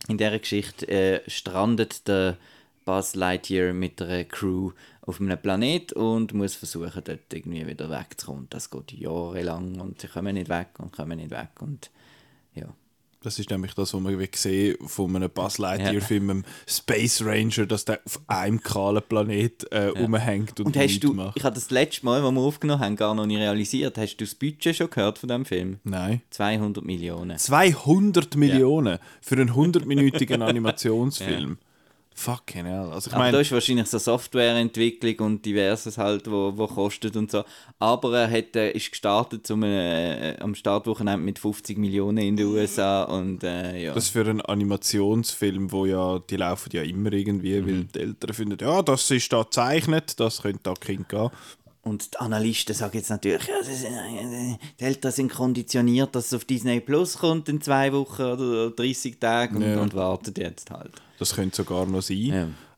in dieser Geschichte äh, strandet der Buzz Lightyear mit einer Crew auf einem Planet und muss versuchen, dort irgendwie wieder wegzukommen. Das geht jahrelang und sie kommen nicht weg und kommen nicht weg und ja. Das ist nämlich das, was man gesehen von einem Buzz Lightyear-Film, einem Space Ranger, dass der auf einem kahlen Planet äh, rumhängt und, Und hast du, macht. ich habe das letzte Mal, als wir aufgenommen haben, gar noch nicht realisiert, hast du das Budget schon gehört von diesem Film? Nein. 200 Millionen. 200 Millionen für einen 100-minütigen Animationsfilm. Fucking hell. Also ich Aber da ist wahrscheinlich so Softwareentwicklung und diverses halt, wo, wo kostet und so. Aber er hat, äh, ist gestartet zum, äh, am Startwochenende mit 50 Millionen in den USA und äh, ja. das für einen Animationsfilm, wo ja, die laufen ja immer irgendwie, Mhm. weil die Eltern finden, ja, das ist da gezeichnet, das könnte da Kind gehen. Und die Analysten sagen jetzt natürlich, ja, das ist, die Eltern sind konditioniert, dass es auf Disney Plus kommt in zwei Wochen oder 30 Tagen und, Ja. und warten jetzt halt. Das könnte sogar noch sein.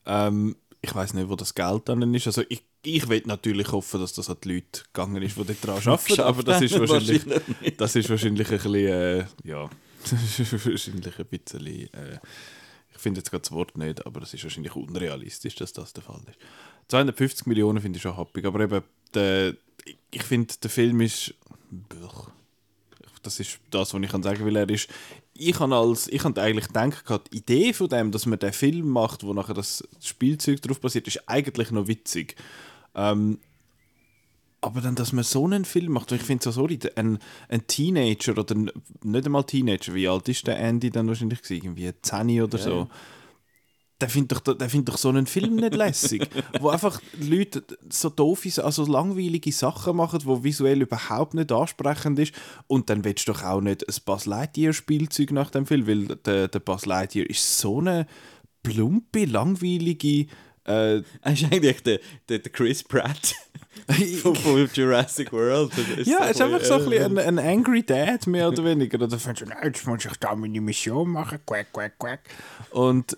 Ja. Ähm, ich weiß nicht, wo das Geld dann ist. Also ich, ich will natürlich hoffen, dass das an die Leute gegangen ist, die dort dran arbeiten. Aber das ist wahrscheinlich, wahrscheinlich das ist wahrscheinlich ein bisschen, äh, ja, das ist wahrscheinlich ein bisschen, äh, ich finde jetzt gerade das Wort nicht, aber es ist wahrscheinlich unrealistisch, dass das der Fall ist. 250 Millionen finde ich schon happig, aber eben, der, ich- finde, der Film ist, das ist das, was ich kann sagen will, er ist, ich habe als, ich habe eigentlich gedacht, gehabt, die Idee von dem, dass man den Film macht, wo nachher das Spielzeug drauf basiert, ist eigentlich noch witzig. Ähm, aber dann, dass man so einen Film macht, ich finde so, sorry, ein, ein Teenager oder ein, nicht einmal Teenager, wie alt ist der Andy dann wahrscheinlich gewesen? Irgendwie 10 oder so. Der findet doch, der findet doch so einen Film nicht lässig. wo einfach Leute so doofe, also langweilige Sachen machen, wo visuell überhaupt nicht ansprechend ist. Und dann willst du doch auch nicht ein Buzz Lightyear-Spielzeug nach dem Film, weil der, der Buzz Lightyear ist so eine plumpe, langweilige. Äh, Er ist eigentlich der, der, der Chris Pratt von, von Jurassic World. Ist Ja, es ist einfach so ein, bisschen ein, ein Angry Dad, mehr oder weniger. Oder findest du, nein, jetzt muss ich da meine Mission machen, quack, quack, quack. Und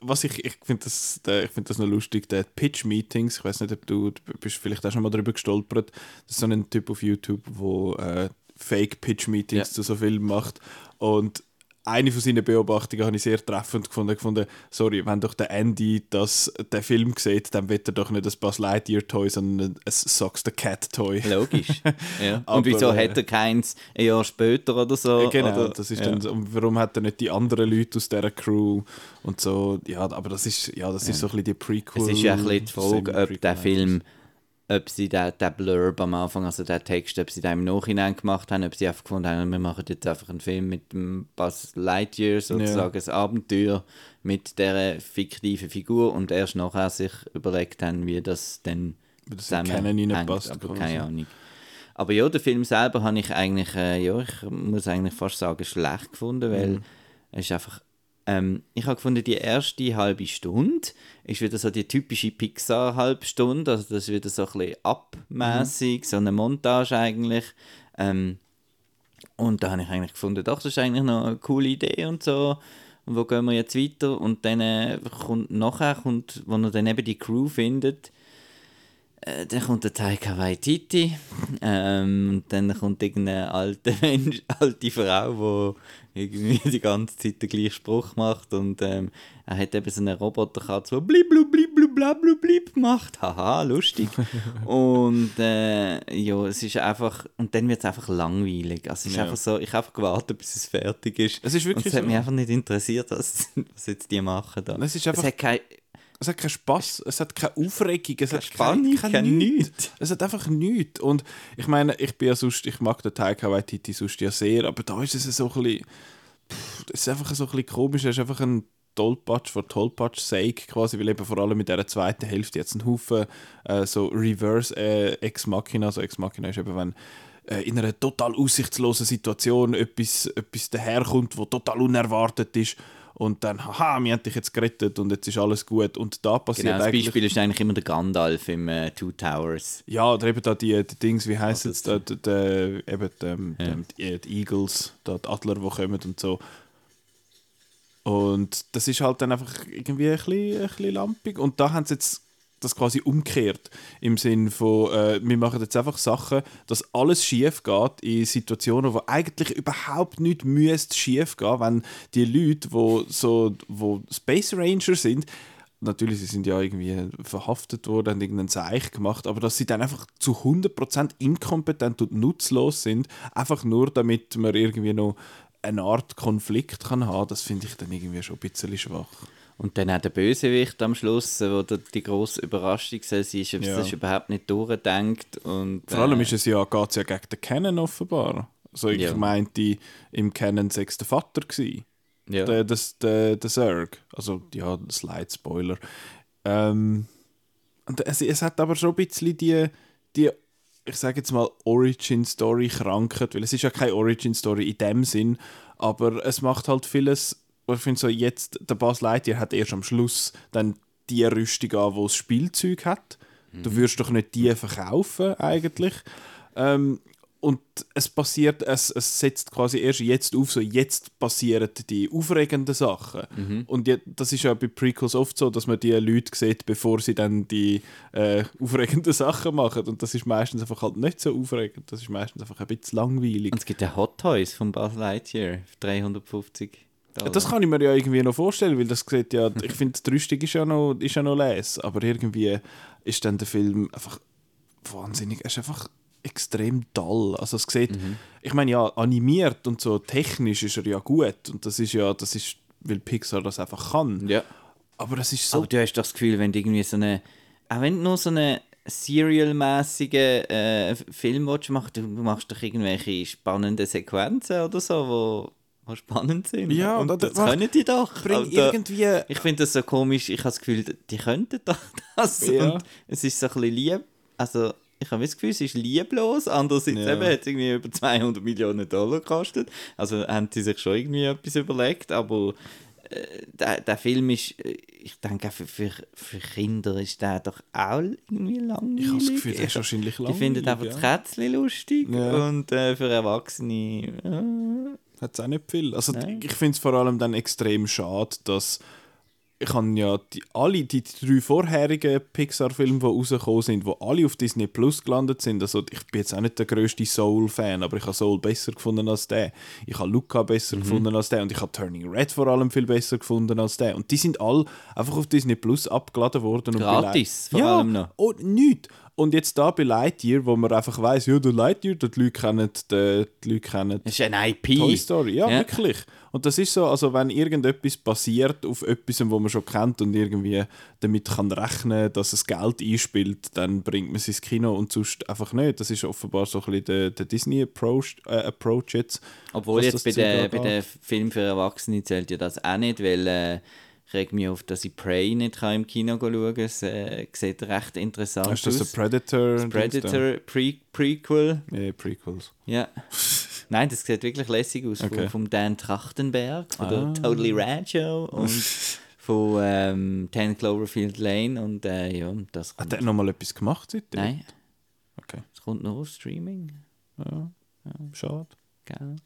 was ich, ich finde das, ich find das noch lustig, der Pitch-Meetings, ich weiß nicht, ob du, du bist vielleicht auch schon mal darüber gestolpert, das ist so ein Typ auf YouTube, wo äh, Fake-Pitch-Meetings Ja. zu so Filmen macht und eine von seinen Beobachtungen habe ich sehr treffend gefunden. gefunden sorry, wenn doch der Andy das, den Film sieht, dann wird er doch nicht ein Buzz Lightyear-Toy, sondern ein Socks the Cat-Toy. Logisch. ja. Aber, Und wieso äh, hat er keins ein Jahr später oder so? Ja, genau, oder, das ist ja. dann, warum hat er nicht die anderen Leute aus dieser Crew und so, ja, aber das ist, ja, das ist so ein bisschen die Prequel. Es ist ja ein bisschen die Frage, ob der Film, ob sie den, den Blurb am Anfang, also den Text, ob sie den im Nachhinein gemacht haben, ob sie einfach gefunden haben, wir machen jetzt einfach einen Film mit dem Buzz Lightyear, sozusagen ein Abenteuer mit dieser fiktiven Figur und erst nachher sich überlegt haben, wie das dann zusammenhängt, reinpasst, aber keine Ahnung. Aber ja, den Film selber habe ich eigentlich, äh, ja, ich muss eigentlich fast sagen, schlecht gefunden, weil Mhm. es ist einfach, ähm, ich habe gefunden, die erste halbe Stunde ist wieder so die typische Pixar-Halbstunde, also das ist wieder so ein bisschen abmäßig, so eine Montage eigentlich. Ähm, und da habe ich eigentlich gefunden, doch, das ist eigentlich noch eine coole Idee und so. Und wo gehen wir jetzt weiter? Und dann äh, kommt nachher, kommt, wo er dann eben die Crew findet, äh, dann kommt der Taika Waititi, ähm, und dann kommt irgendeine alte Mensch, alte Frau, die irgendwie die ganze Zeit den gleichen Spruch macht und ähm, er hat eben so einen Roboterkatze, der blib blub blib blub blab blub blib macht, haha, lustig. und äh, ja, es ist einfach, und dann wird es einfach langweilig, also es ist Ja. einfach so, ich habe einfach gewartet, bis es fertig ist. Es ist wirklich und es hat so. mich einfach nicht interessiert, was, was jetzt die machen da. Es ist einfach- hat kein, Es hat keinen Spass, es hat keine Aufregung, es hat Spannung, kein nichts. Es hat einfach nichts. Und ich meine, ich bin ja sonst, ich mag den Taika Waititi sonst ja sehr, aber da ist es so ein bisschen, pff, das ist einfach so ein bisschen komisch, es ist einfach ein Tollpatsch von Tollpatsch sake quasi, weil eben vor allem mit dieser zweiten Hälfte jetzt ein Haufen äh, so Reverse äh, Ex Machina, also Ex Machina ist eben, wenn äh, in einer total aussichtslosen Situation etwas, etwas daherkommt, wo total unerwartet ist und dann, haha, wir haben dich jetzt gerettet und jetzt ist alles gut und da passiert Genau, das eigentlich... Beispiel ist eigentlich immer der Gandalf im äh, Two Towers. Ja, oder eben da die, die Dings, wie heisst es, da, die, die, eben die, Ja. die, die Eagles, da die Adler, die kommen und so. Und das ist halt dann einfach irgendwie ein bisschen, ein bisschen lampig. Und da haben sie jetzt das quasi umgekehrt. Im Sinn von, äh, wir machen jetzt einfach Sachen, dass alles schief geht in Situationen, wo eigentlich überhaupt nicht müsste schief gehen, wenn die Leute, wo so, wo Space Ranger sind, natürlich, sie sind ja irgendwie verhaftet worden, haben irgendeinen Zeich gemacht, aber dass sie dann einfach zu 100% inkompetent und nutzlos sind, einfach nur damit man irgendwie noch eine Art Konflikt kann haben, das finde ich dann irgendwie schon ein bisschen schwach. Und dann auch der Bösewicht am Schluss, wo die grosse Überraschung sein, ist, ob Ja. das überhaupt nicht durchdenkt. Und, Vor allem äh, ist es ja, geht es ja gegen den Canon offenbar. Also ich Ja. meinte, im Canon der Vater gewesen. ja. Der, das, der, der Zerg. Also, ja, Slide-Spoiler. Ähm, und es, es hat aber schon ein bisschen die, die ich sage jetzt mal, Origin-Story krankheit, weil es ist ja keine Origin-Story in dem Sinn, aber es macht halt vieles, ich finde so jetzt, der Buzz Lightyear hat erst am Schluss dann die Rüstung an, die das Spielzeug hat. Du würdest doch nicht die verkaufen eigentlich. Ähm, und es passiert, es, es setzt quasi erst jetzt auf, so jetzt passieren die aufregenden Sachen. Und je, das ist ja bei Prequels oft so, dass man die Leute sieht, bevor sie dann die äh, aufregenden Sachen machen. Und das ist meistens einfach halt nicht so aufregend. Das ist meistens einfach ein bisschen langweilig. Und es gibt ja Hot Toys von Buzz Lightyear, 350 Dollar. Das kann ich mir ja irgendwie noch vorstellen, weil das sieht ja, ich finde, die Rüstung ist ja noch, ist ja noch les, aber irgendwie ist dann der Film einfach wahnsinnig, er ist einfach extrem dull. Also es sieht, ich meine ja, animiert und so technisch ist er ja gut und das ist ja, das ist, weil Pixar das einfach kann. ja. Aber es ist so, Aber du hast doch das Gefühl, wenn du irgendwie so eine, auch wenn du nur so eine serialmäßige äh, Film willst machen, du machst doch irgendwelche spannenden Sequenzen oder so, wo spannend sind. Ja, und das mach- können die doch. bring Aber da- irgendwie, Ich finde das so komisch, ich habe das Gefühl, die könnten doch das. Ja. Und es ist so ein bisschen lieb. Also, ich habe das Gefühl, es ist lieblos. Andererseits Ja. eben, hat es irgendwie über 200 Millionen Dollar gekostet. Also haben sie sich schon irgendwie etwas überlegt. Aber äh, der, der Film ist, äh, ich denke, für, für, für Kinder ist der doch auch irgendwie langweilig. ich habe das Gefühl, das Ich- ist wahrscheinlich Die langweilig. finden einfach ja. das Kätzchen lustig Ja. und äh, für Erwachsene. Äh, Hat es auch nicht viel. Also Nein. ich finde es vor allem dann extrem schade, dass ich habe ja die, alle die drei vorherigen Pixar-Filme, die rausgekommen sind, die alle auf Disney Plus gelandet sind. Also ich bin jetzt auch nicht der grösste Soul-Fan, aber ich habe Soul besser gefunden als der. Ich habe Luca besser Mhm. gefunden als der und ich habe Turning Red vor allem viel besser gefunden als der. Und die sind alle einfach auf Disney Plus abgeladen worden. Gratis, vor ja, allem noch. Oh, nichts. Und jetzt da bei Lightyear, wo man einfach weiss, ja, der Lightyear, die Leute kennen, die, die Leute kennen Das ist ein IP. Toy Story, ja, Ja. wirklich. Und das ist so, also wenn irgendetwas passiert auf etwas, wo man schon kennt und irgendwie damit kann rechnen, dass es Geld einspielt, dann bringt man es ins Kino und sonst einfach nicht. Das ist offenbar so ein bisschen der, der Disney-Approach äh, Approach jetzt. Obwohl jetzt bei den, bei angeht. den Film für Erwachsene zählt ja das auch nicht, weil äh, ich reg mich auf, dass ich Prey nicht kann im Kino schauen kann. Es äh, sieht recht interessant Ist das aus. ein Predator? Das Predator Pre Prequel. Ja, Prequels. Ja. Nein, das sieht wirklich lässig aus. Okay. Von, vom Dan Trachtenberg, von Ah. der Totally Rad Show und von ähm, 10 Cloverfield Lane. Und äh, ja, das Hat der nochmal etwas gemacht seitdem? Nein, Okay, das kommt nur auf Streaming. ja. schade. Gell?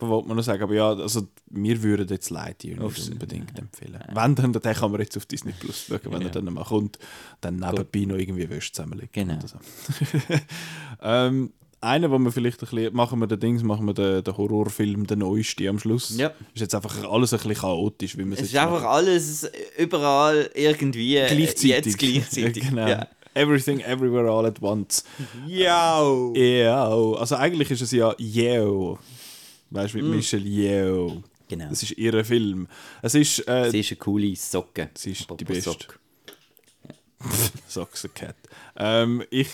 Wollte man noch sagen? Aber ja, also wir würden jetzt Lightyear Aufs- nicht unbedingt empfehlen. Wenn, dann den kann man jetzt auf Disney Plus schauen, wenn Ja. er dann mal kommt. Dann nebenbei noch irgendwie Wäsche zusammenlegen. Genau. So. ähm, einer, wo wir vielleicht ein bisschen, machen wir den Dings, machen wir den, den Horrorfilm, den neuesten am Schluss. Ja. Ist jetzt einfach alles ein bisschen chaotisch, wie wir Es es ist einfach machen. alles irgendwie irgendwie äh, gleichzeitig. jetzt gleichzeitig. genau. Ja. Everything, everywhere, all at once. Ja. Ja, also eigentlich ist es ja Yeo. Weißt du, mit Michelle Yeo. Genau. Das ist ihr Film. Es ist, äh, Sie ist eine coole Socke. Sie ist die Apropos Beste. Socke. Socks a Cat. Ähm, ich.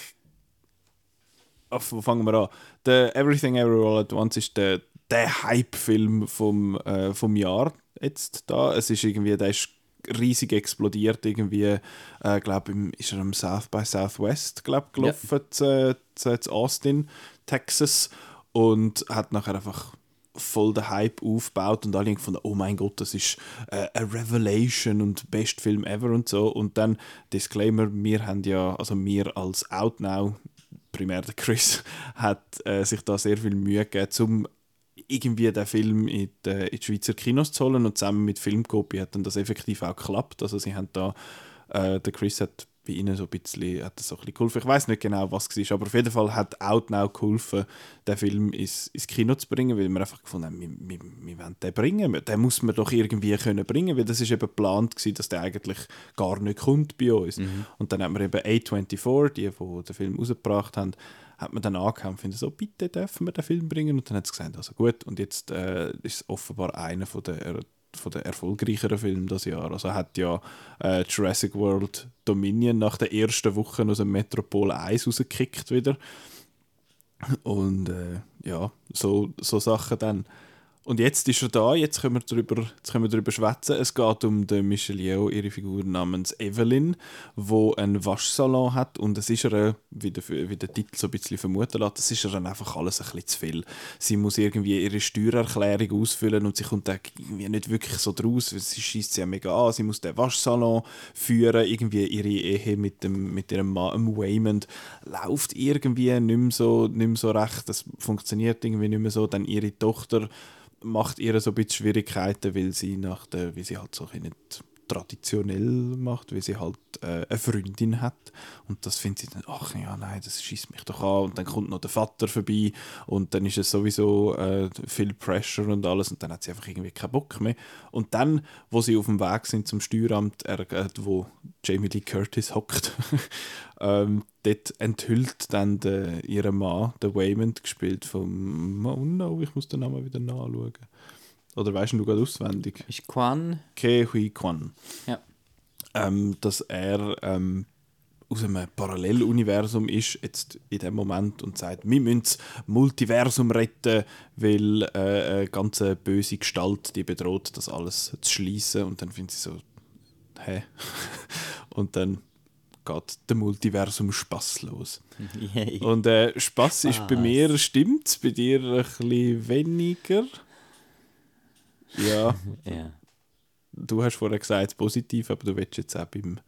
Ach, wo fangen wir an? Der Everything Everywhere All at Once ist der, der Hype-Film vom, äh, vom Jahr jetzt da. Es ist irgendwie, der ist riesig explodiert irgendwie, äh, glaube ist er am South by Southwest glaub, gelaufen, zu, zu, zu Austin, Texas und hat nachher einfach voll den Hype aufgebaut und alle gefunden, oh mein Gott, das ist äh, eine Revelation und best Film ever und so. Und dann, Disclaimer, wir haben ja, also wir als Outnow, primär der Chris, hat äh, sich da sehr viel Mühe gegeben, um irgendwie den Film in die, in die Schweizer Kinos zu holen und zusammen mit Filmcopy hat dann das effektiv auch geklappt. Also sie haben da, äh, der Chris hat bei ihnen so ein bisschen, hat das so ein bisschen geholfen. Ich weiß nicht genau, was es war, aber auf jeden Fall hat Outnow geholfen, den Film ins, ins Kino zu bringen, weil wir einfach gefunden haben, wir, wir, wir wollen den bringen. Den muss man doch irgendwie können bringen, weil das ist eben geplant gewesen, dass der eigentlich gar nicht kommt bei uns. Und dann haben wir eben A24, die, die den Film rausgebracht haben, hat man dann angehauen und so, bitte dürfen wir den Film bringen? Und dann hat es gesagt, also gut, und jetzt äh, ist es offenbar einer von der, von der erfolgreicheren Filme das Jahr. Also hat ja äh, Jurassic World Dominion nach der ersten Woche aus dem Metropol 1 rausgekickt wieder. Und äh, ja, so, so Sachen dann. Und jetzt ist er da, jetzt können wir darüber, jetzt können wir darüber schwätzen. Es geht um den Michelle Yeoh, ihre Figur namens Evelyn, wo einen Waschsalon hat. Und es ist ihr, wie der, wie der Titel so ein bisschen vermuten lässt, das ist ihr dann einfach alles ein bisschen zu viel. Sie muss irgendwie ihre Steuererklärung ausfüllen und sie kommt da irgendwie nicht wirklich so draus, sie schießt sie ja mega an, sie muss den Waschsalon führen, irgendwie ihre Ehe mit, dem, mit ihrem Mann, Waymond, läuft irgendwie nicht mehr, so, nicht mehr so recht, das funktioniert irgendwie nicht mehr so, dann ihre Tochter macht ihr so ein bisschen Schwierigkeiten, weil sie nach der, wie sie halt so nicht traditionell macht, weil sie halt äh, eine Freundin hat. Und das findet sie dann, ach ja, nein, das schießt mich doch an. Und dann kommt noch der Vater vorbei. Und dann ist es sowieso äh, viel Pressure und alles. Und dann hat sie einfach irgendwie keinen Bock mehr. Und dann, wo sie auf dem Weg sind zum Steueramt, er, äh, wo Jamie Lee Curtis hockt, ähm, dort enthüllt dann der, ihr Mann, der Waymond, gespielt vom, oh no, ich muss den Namen wieder nachschauen. Oder weißt du gerade auswendig? Ist Quan? Ke Hui Kwan. Ja. Ähm, dass er ähm, aus einem Paralleluniversum ist, jetzt in dem Moment, und sagt, wir müssen das Multiversum retten, weil äh, eine ganz böse Gestalt die bedroht, das alles zu schließen. Und dann findet sie so, hä? und dann geht der Multiversum Spaß los. Yay. Und äh, Spaß ist bei mir, stimmt bei dir ein bisschen weniger? Ja, Ja. du hast vorher gesagt positiv, aber du willst jetzt auch beim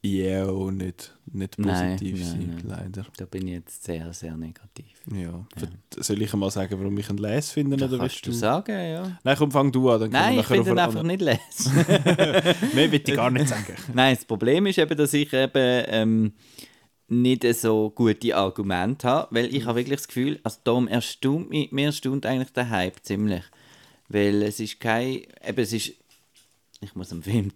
ja auch nicht, nicht positiv nein, sein, nein. leider. Da bin ich jetzt sehr, sehr negativ. Ja. Für- Soll ich mal sagen, warum ich ihn les finde? Das Oder kannst du sagen, ja. Nein, komm, fang du an. Dann Nein, ich finde ihn einfach nicht lesen. Nein, will ich gar nicht sagen. Nein, das Problem ist eben, dass ich eben ähm, nicht so gute Argumente habe, weil ich habe wirklich das Gefühl, also darum erstaunt mich, mir erstaunt eigentlich der Hype ziemlich. Weil es ist kein, eben es ist, ich muss am Film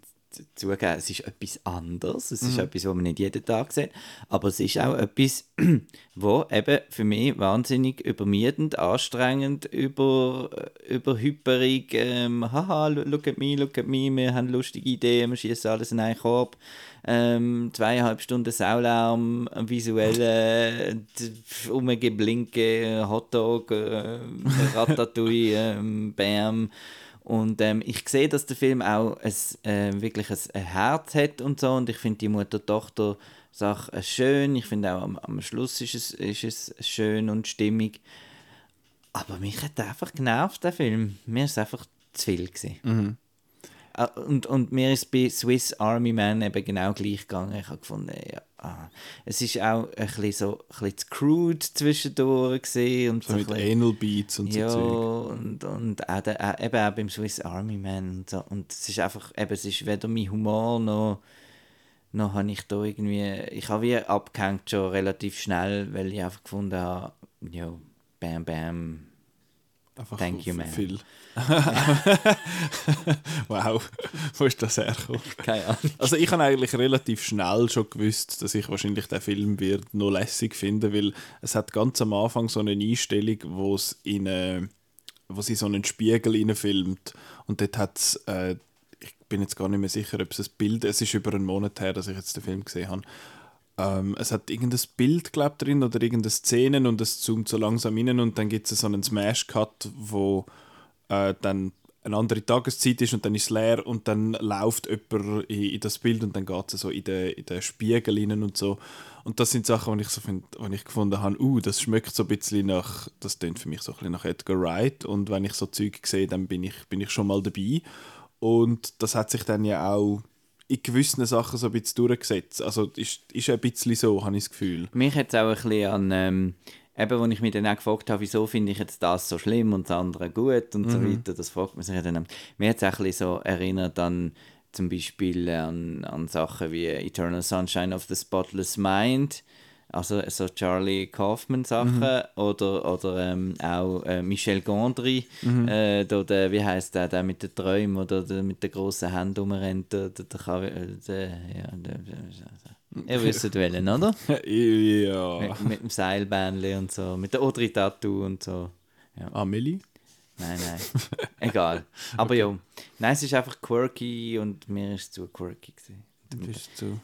zugeben, es ist etwas anderes, es ist etwas, was man nicht jeden Tag sieht, aber es ist auch etwas, wo eben für mich wahnsinnig übermiedend, anstrengend, über, überhyperig, ähm, haha, look at me, look at me, wir haben lustige Ideen, wir schießen alles in einen Korb, ähm, zweieinhalb Stunden Saulärm, visuelle äh, Umgeblinke, Hotdog, äh, Ratatouille, ähm, Bam. Und ähm, ich sehe, dass der Film auch ein, äh, wirklich ein, ein Herz hat und so. Und ich finde die Mutter-Tochter-Sache schön. Ich finde auch am, am Schluss ist es, ist es schön und stimmig. Aber mich hat einfach genervt, der Film. Mir ist es einfach zu viel. Gewesen. Ah, Und, und mir ist bei Swiss Army Man eben genau gleich gegangen. Ich habe gefunden, ja, ah, es ist auch ein bisschen so ein bisschen zu crude zwischendurch und So so mit bisschen- Anal Beats und so ja, Zeug. und, und auch, der, auch, eben auch beim Swiss Army Man und so. Und es ist einfach, eben, es ist weder mein Humor noch, noch habe ich da irgendwie, ich habe wie abgehängt schon relativ schnell, weil ich einfach gefunden habe, ja, bam, bam, Einfach Thank you, man. Viel. wow, wo ist das hergekommen? keine Ahnung. Also ich habe eigentlich relativ schnell schon gewusst, dass ich wahrscheinlich den Film wird noch lässig finden, weil es hat ganz am Anfang so eine Einstellung, wo es in eine, wo sie so einen Spiegel filmt und dort hat es, äh, ich bin jetzt gar nicht mehr sicher, ob es ein Bild, es ist über einen Monat her, dass ich jetzt den Film gesehen habe. Ähm, es hat irgendein Bild glaub, drin oder irgendeine Szene und es zoomt so langsam rein und dann gibt es so einen Smash-Cut, wo äh, dann eine andere Tageszeit ist und dann ist es leer und dann läuft jemand in, in das Bild und dann geht es so in den, in den Spiegel rein und so. Und das sind Sachen, die ich, so find, wo ich gefunden habe, uh, das schmeckt so ein bisschen nach, das klingt für mich so ein bisschen nach Edgar Wright und wenn ich so Zeug sehe, dann bin ich, bin ich schon mal dabei. Und das hat sich dann ja auch in gewissen Sachen so ein bisschen durchgesetzt. Also ist, ist ein bisschen so, habe ich das Gefühl. Mich hat es auch ein bisschen an, ähm, eben, wo ich mich dann auch gefragt habe, wieso finde ich jetzt das so schlimm und das andere gut und so weiter, das fragt man sich dann. Mir hat es auch ein bisschen so erinnert an zum Beispiel an, an Sachen wie Eternal Sunshine of the Spotless Mind, also so Charlie Kaufman Sachen oder, oder ähm, auch äh, Michel Gondry, äh, da der, wie heißt der, der mit den Träumen oder der mit den grossen Händen rumrennt, der, der, der, äh, der, ja, der, der, ihr wisst welchen, oder? ja. Mit, mit dem Seilbähnchen und so, mit der Audrey Tattoo und so. Amelie? Nein, nein. Egal. Aber ja, nein, es ist einfach quirky und mir ist es zu quirky. Gewesen. Du bist zu.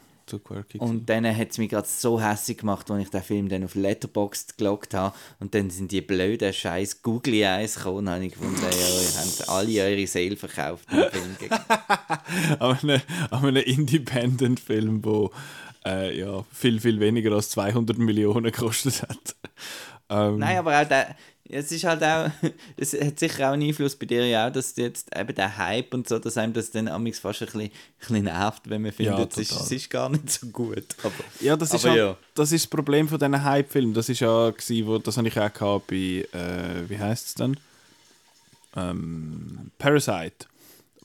Und dann hat es mich gerade so hässlich gemacht, als ich den Film dann auf Letterboxd geloggt habe. Und dann sind die blöden scheiß Googly Eyes gekommen und habe ich gefunden, ja, ihr habt alle eure Seele verkauft. an einem, an einem Independent-Film, der äh, ja, viel, viel weniger als 200 Millionen gekostet hat. Ähm, Nein, aber auch der, es ist halt auch, es hat sicher auch einen Einfluss bei dir ja auch, dass jetzt eben der Hype und so, dass einem das dann amigs fast ein bisschen, ein bisschen nervt, wenn man findet, Ja, es, ist, es ist gar nicht so gut. Aber, Ja, das ist, Aber halt, ja. das ist das Problem von diesen Hype-Filmen. Das ist ja, wo, das habe ich auch gehabt bei, äh, wie heißt es denn? Ähm, Parasite.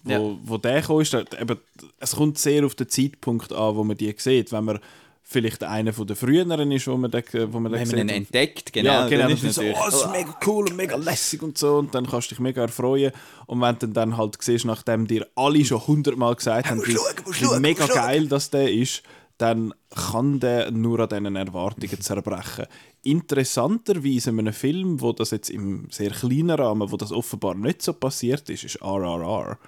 Wo, Ja. wo der kam, ist, eben, es kommt sehr auf den Zeitpunkt an, wo man die sieht. Wenn man vielleicht einer von den früheren ist, wo man den, wo man den wenn man ihn entdeckt, genau, ja, genau. dann ist so, oh, das ist mega cool und mega lässig und so. Und dann kannst du dich mega erfreuen. Und wenn du dann halt siehst, nachdem dir alle schon hundertmal gesagt haben, wie, wie mega geil das der ist, dann kann der nur an diesen Erwartungen zerbrechen. Interessanterweise in einem Film, wo das jetzt im sehr kleinen Rahmen, wo das offenbar nicht so passiert ist, ist RRR.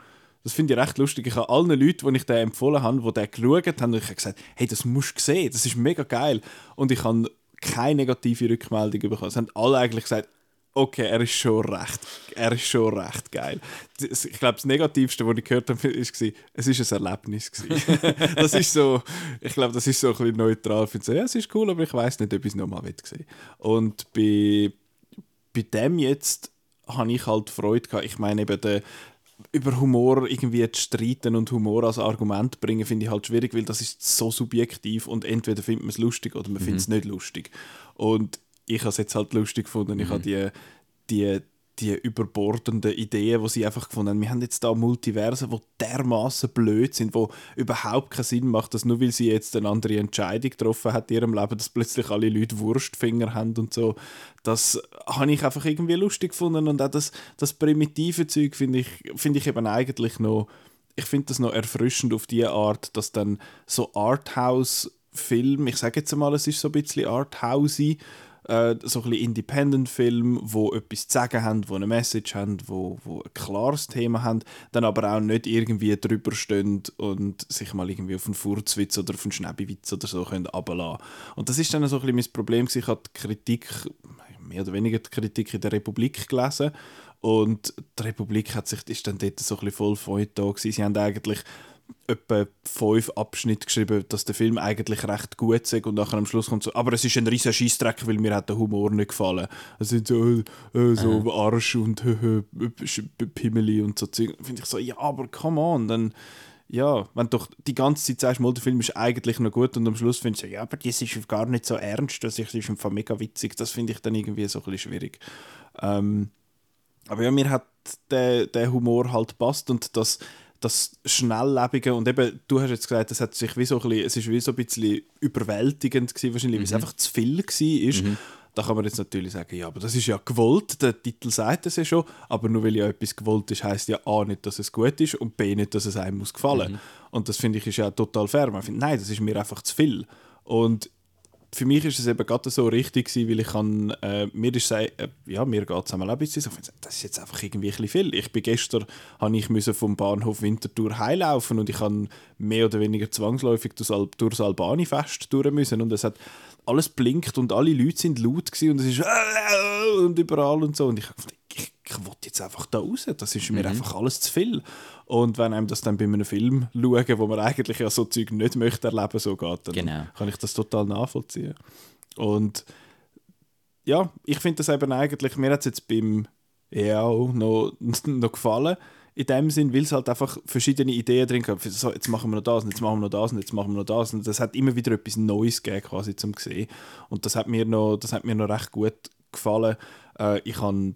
Das finde ich recht lustig. Ich habe allen Leuten, die ich den empfohlen habe, die den geschaut haben, ich gesagt, hey, das musst du sehen, das ist mega geil. Und ich habe keine negative Rückmeldung bekommen. Es haben alle eigentlich gesagt, okay, er ist schon recht, er ist schon recht geil. Ich glaube, das Negativste, was ich gehört habe, war, es ist ein Erlebnis. das ist so, ich glaube, das ist so ein bisschen neutral. Ich finde so, ja, es ist cool, aber ich weiß nicht, ob ich es nochmal sehen Und bei, bei dem jetzt habe ich halt Freude gehabt. Ich meine eben, der, über Humor irgendwie zu streiten und Humor als Argument bringen, finde ich halt schwierig, weil das ist so subjektiv und entweder findet man es lustig oder man findet es nicht lustig. Und ich habe es jetzt halt lustig gefunden. Ich habe die, die, die überbordenden Ideen, die sie einfach gefunden haben. Wir haben jetzt da Multiversen, die dermaßen blöd sind, wo überhaupt keinen Sinn macht, dass nur weil sie jetzt eine andere Entscheidung getroffen hat in ihrem Leben, dass plötzlich alle Leute Wurstfinger haben und so. Das habe ich einfach irgendwie lustig gefunden und auch das, das primitive Zeug finde ich, find ich eben eigentlich noch, ich finde das noch erfrischend auf die Art, dass dann so Arthouse-Film, ich sage jetzt mal, es ist so ein bisschen Arthousey, äh, so ein Independent-Film, wo etwas zu sagen haben, wo eine Message haben, wo, wo ein klares Thema haben, dann aber auch nicht irgendwie drüber stehen und sich mal irgendwie auf einen Furzwitz oder auf einen Schnäbiwitz oder so können runterlassen. Und das ist dann so ein bisschen mein Problem. Ich habe die Kritik, mehr oder weniger die Kritik in der Republik gelesen und die Republik hat sich, ist dann dort so ein bisschen voll Feuilleton gewesen. Sie haben eigentlich etwa fünf Abschnitte geschrieben, dass der Film eigentlich recht gut ist und nachher am Schluss kommt so, aber es ist ein riesiger Scheissdreck, weil mir hat der Humor nicht gefallen. Es sind so, äh, so Arsch und äh, Pimmeli und so Zeug. Finde ich so, ja, aber come on, dann ja, wenn du doch die ganze Zeit sagst, mal, der Film ist eigentlich noch gut und am Schluss findest du, ja, aber das ist gar nicht so ernst, das ist einfach mega witzig, das finde ich dann irgendwie so ein bisschen schwierig. Ähm, aber ja, mir hat der, der Humor halt passt und das das Schnelllebige und eben, du hast jetzt gesagt, es hat sich wie so ein bisschen, es ist wie so ein bisschen überwältigend gewesen, wahrscheinlich, mhm. weil es einfach zu viel war. Mhm. Da kann man jetzt natürlich sagen, ja, aber das ist ja gewollt, der Titel sagt es ja schon, aber nur weil ja etwas gewollt ist, heißt ja A nicht, dass es gut ist und B nicht, dass es einem muss gefallen. Mhm. Und das finde ich ist ja total fair. Man findet, nein, das ist mir einfach zu viel. Und für mich ist es eben gerade so richtig gewesen, weil ich kann, äh, mir ist äh, ja, mir geht es einmal ein bisschen so, das ist jetzt einfach irgendwie ein viel. Ich bin gestern, habe ich müssen vom Bahnhof Winterthur heilaufen und ich kann mehr oder weniger zwangsläufig durchs, Al durchs Albani-Fest durch müssen und es hat alles blinkt und alle Leute sind laut gewesen und es ist und überall und so und ich habe ich, will jetzt einfach da raus, das ist mir mhm. einfach alles zu viel. Und wenn einem das dann bei einem Film schauen, wo man eigentlich ja so Zeug nicht möchte erleben, so geht, dann genau. kann ich das total nachvollziehen. Und ja, ich finde das eben eigentlich, mir hat es jetzt beim EAO noch, noch gefallen, in dem Sinn, weil es halt einfach verschiedene Ideen drin gab. So, jetzt machen wir noch das und jetzt machen wir noch das und jetzt machen wir noch das. Und das hat immer wieder etwas Neues gegeben, quasi zum sehen. Und das hat mir noch, das hat mir noch recht gut gefallen. Äh, ich habe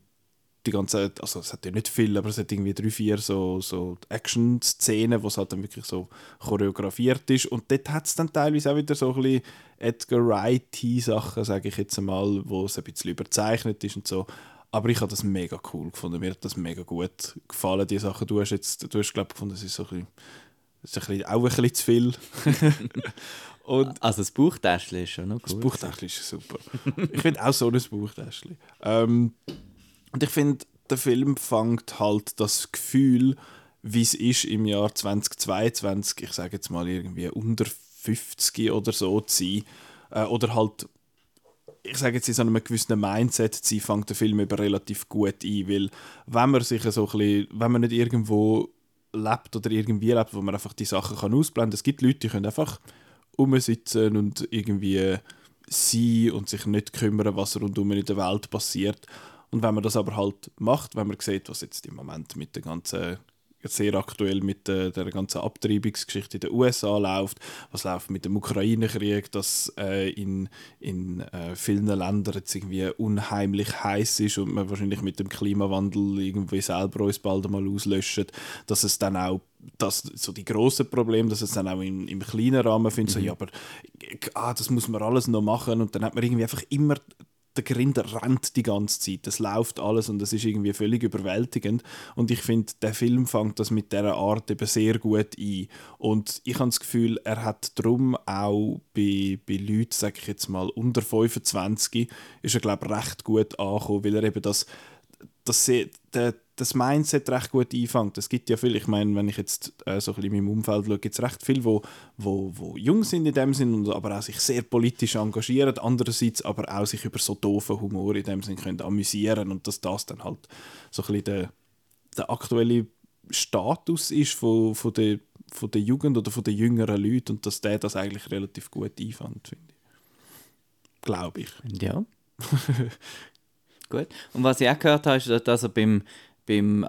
die ganze, also es hat ja nicht viel, aber es hat irgendwie drei, vier so, so Action-Szenen, wo es halt dann wirklich so choreografiert ist. Und dort hat es dann teilweise auch wieder so ein bisschen Edgar Wright-Sachen, sage ich jetzt einmal, wo es ein bisschen überzeichnet ist und so. Aber ich habe das mega cool gefunden. Mir hat das mega gut gefallen, die Sachen. Du hast jetzt, du hast glaube gefunden, das ist so ein bisschen, ist ein bisschen, auch ein bisschen zu viel. Und also das Buchtäschchen ist schon noch gut. Das Buchtäschchen ist super. ich finde auch so ein Buchtäschchen. Ähm, und ich finde, der Film fängt halt das Gefühl, wie es ist im Jahr 2022, ich sage jetzt mal irgendwie unter 50 oder so zu sein, äh, oder halt, ich sage jetzt in so einem gewissen Mindset zu sein, fängt der Film eben relativ gut ein, weil wenn man sich so ein bisschen, wenn man nicht irgendwo lebt oder irgendwie lebt, wo man einfach die Sachen kann ausblenden kann, es gibt Leute, die können einfach rumsitzen und irgendwie sein und sich nicht kümmern, was rundum in der Welt passiert. Und wenn man das aber halt macht, wenn man sieht, was jetzt im Moment mit der ganzen sehr aktuell mit der, der ganzen Abtreibungsgeschichte in den USA läuft, was läuft mit dem Ukraine-Krieg, dass äh, in, in äh, vielen Ländern jetzt irgendwie unheimlich heiß ist und man wahrscheinlich mit dem Klimawandel irgendwie selber uns bald einmal auslöscht, dass es dann auch das, so die grossen Probleme, dass es dann auch im, im kleinen Rahmen findet, mhm. so, ja, aber ah, das muss man alles noch machen und dann hat man irgendwie einfach immer der Grinder rennt die ganze Zeit, das läuft alles und das ist irgendwie völlig überwältigend. Und ich finde, der Film fängt das mit dieser Art eben sehr gut ein. Und ich habe das Gefühl, er hat darum auch bei, bei Leuten, sage ich jetzt mal, unter 25, ist er glaube ich recht gut angekommen, weil er eben das, das, der, das Mindset recht gut einfängt. Es gibt ja viel, ich meine, wenn ich jetzt äh, so ein bisschen in meinem Umfeld schaue, gibt es recht viele, wo, wo, wo jung sind in dem Sinn, und aber auch sich sehr politisch engagieren, andererseits aber auch sich über so doofen Humor in dem Sinn können amüsieren und dass das dann halt so ein bisschen der, der aktuelle Status ist von, von, der, von der Jugend oder von den jüngeren Leuten und dass der das eigentlich relativ gut einfängt, finde ich. Glaube ich. Ja. Gut. Und was ich auch gehört habe, ist, dass er beim beim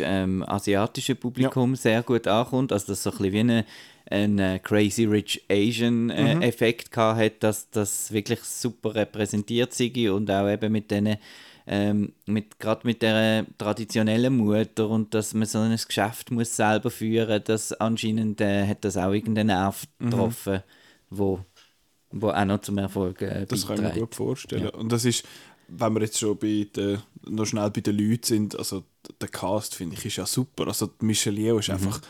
amerikanisch-asiatischen Publikum sehr gut ankommt. Also, dass so ein bisschen wie eine, ein äh, Crazy Rich Asian äh, Mhm. Effekt gehabt hat, dass das wirklich super repräsentiert sei und auch eben mit diesen ähm, mit, gerade mit der traditionellen Mutter und dass man so ein Geschäft muss selber führen das anscheinend äh, hat das auch irgendeinen Nerv Mhm. getroffen, wo, wo auch noch zum Erfolg äh, Das kann ich mir beiträgt. gut vorstellen. Ja. Und das ist, wenn wir jetzt schon bei den, noch schnell bei den Leuten sind, also der Cast finde ich ist ja super. Also die Michelle Yeoh Mhm. ist einfach,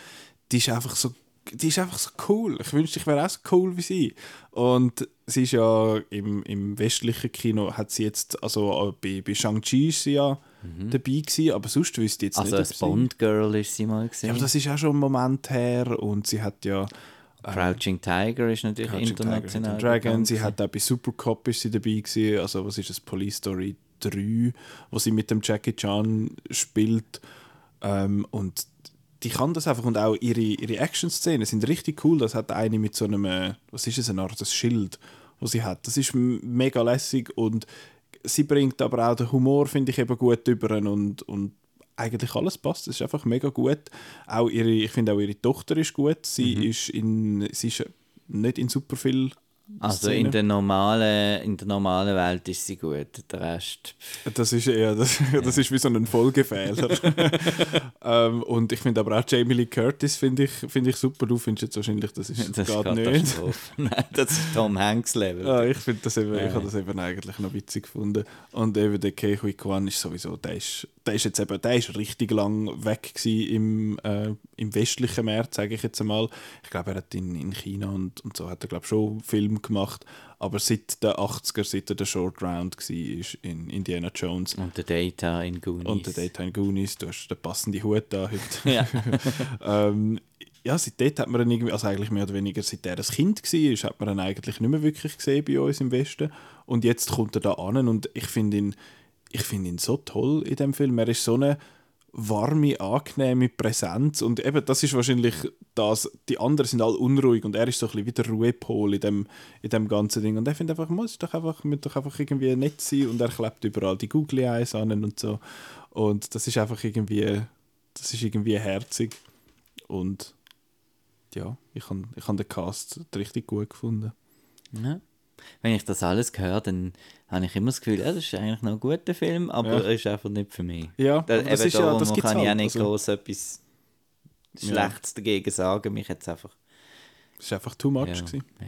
die ist einfach so, die ist einfach so cool. Ich wünschte, ich wäre auch so cool wie sie. Und sie ist ja im, im westlichen Kino, hat sie jetzt, also äh, bei, bei Shang-Chi ist sie ja dabei gewesen, aber sonst wüsste ich jetzt Also nicht, als ob sie... Bond-Girl ist sie mal Ja, gesehen. aber das ist auch schon ein Moment her und sie hat ja Crouching Tiger ist natürlich Crouching Tiger, international. Hidden Dragon. Sie hat auch bei Supercop ist sie dabei gewesen. Also was ist das? Police Story 3, wo sie mit dem Jackie Chan spielt. Ähm, und die kann das einfach und auch ihre, ihre Action-Szenen sind richtig cool. Das hat eine mit so einem, äh, was ist es, eine Art das Schild, wo sie hat. Das ist mega lässig und sie bringt aber auch den Humor, finde ich, eben gut über und, und eigentlich alles passt. Es ist einfach mega gut. Auch ihre, ich finde auch ihre Tochter ist gut. Sie ist in, sie ist nicht in super viel Also in der, normalen, in der normalen Welt ist sie gut. Der Rest. Das ist ja, das, das ist wie so ein Folgefehler. ähm, und ich finde aber auch Jamie Lee Curtis finde ich, finde ich super. Du findest jetzt wahrscheinlich, das ist Das gerade nicht. Nein, das ist Tom Hanks Level. Ja, ich finde das eben, ich Nein. habe das eben eigentlich noch witzig gefunden. Und eben der Ke Hui Kwan ist sowieso, der ist, der ist jetzt eben, der ist richtig lang weg im, äh, im westlichen März, sage ich jetzt einmal. Ich glaube, er hat in, in China und, und so hat er glaube schon Film gemacht. Aber seit den 80er, seit er der Short Round war ist in Indiana Jones Und der Data in Goonies. und der Daytime Goonies, du hast den passenden Hut da heute. Ja. ähm, ja, seitdem hat man ihn irgendwie, also eigentlich mehr oder weniger seit er ein Kind war, hat man ihn eigentlich nicht mehr wirklich gesehen bei uns im Westen. Und jetzt kommt er da an und ich finde ihn, ich finde ihn so toll in dem Film. Er ist so eine warme, angenehme Präsenz und eben das ist wahrscheinlich das, die anderen sind alle unruhig und er ist so ein bisschen wie der Ruhepol in dem, in dem ganzen Ding und er findet einfach, muss doch einfach, muss doch einfach irgendwie nett sein und er klebt überall die Googly Eyes an und so und das ist einfach irgendwie, das ist irgendwie herzig und ja, ich habe ich hab den Cast richtig gut gefunden. Ja. Wenn ich das alles höre, dann habe ich immer das Gefühl, ja, das ist eigentlich noch ein guter Film, aber Ja. er ist einfach nicht für mich. Ja, Da, das ist ja- darum das gibt's kann ich auch halt, nicht also- groß etwas Ja. Schlechtes dagegen sagen. Mich jetzt einfach. Es war einfach too much. Ja, gewesen. ja.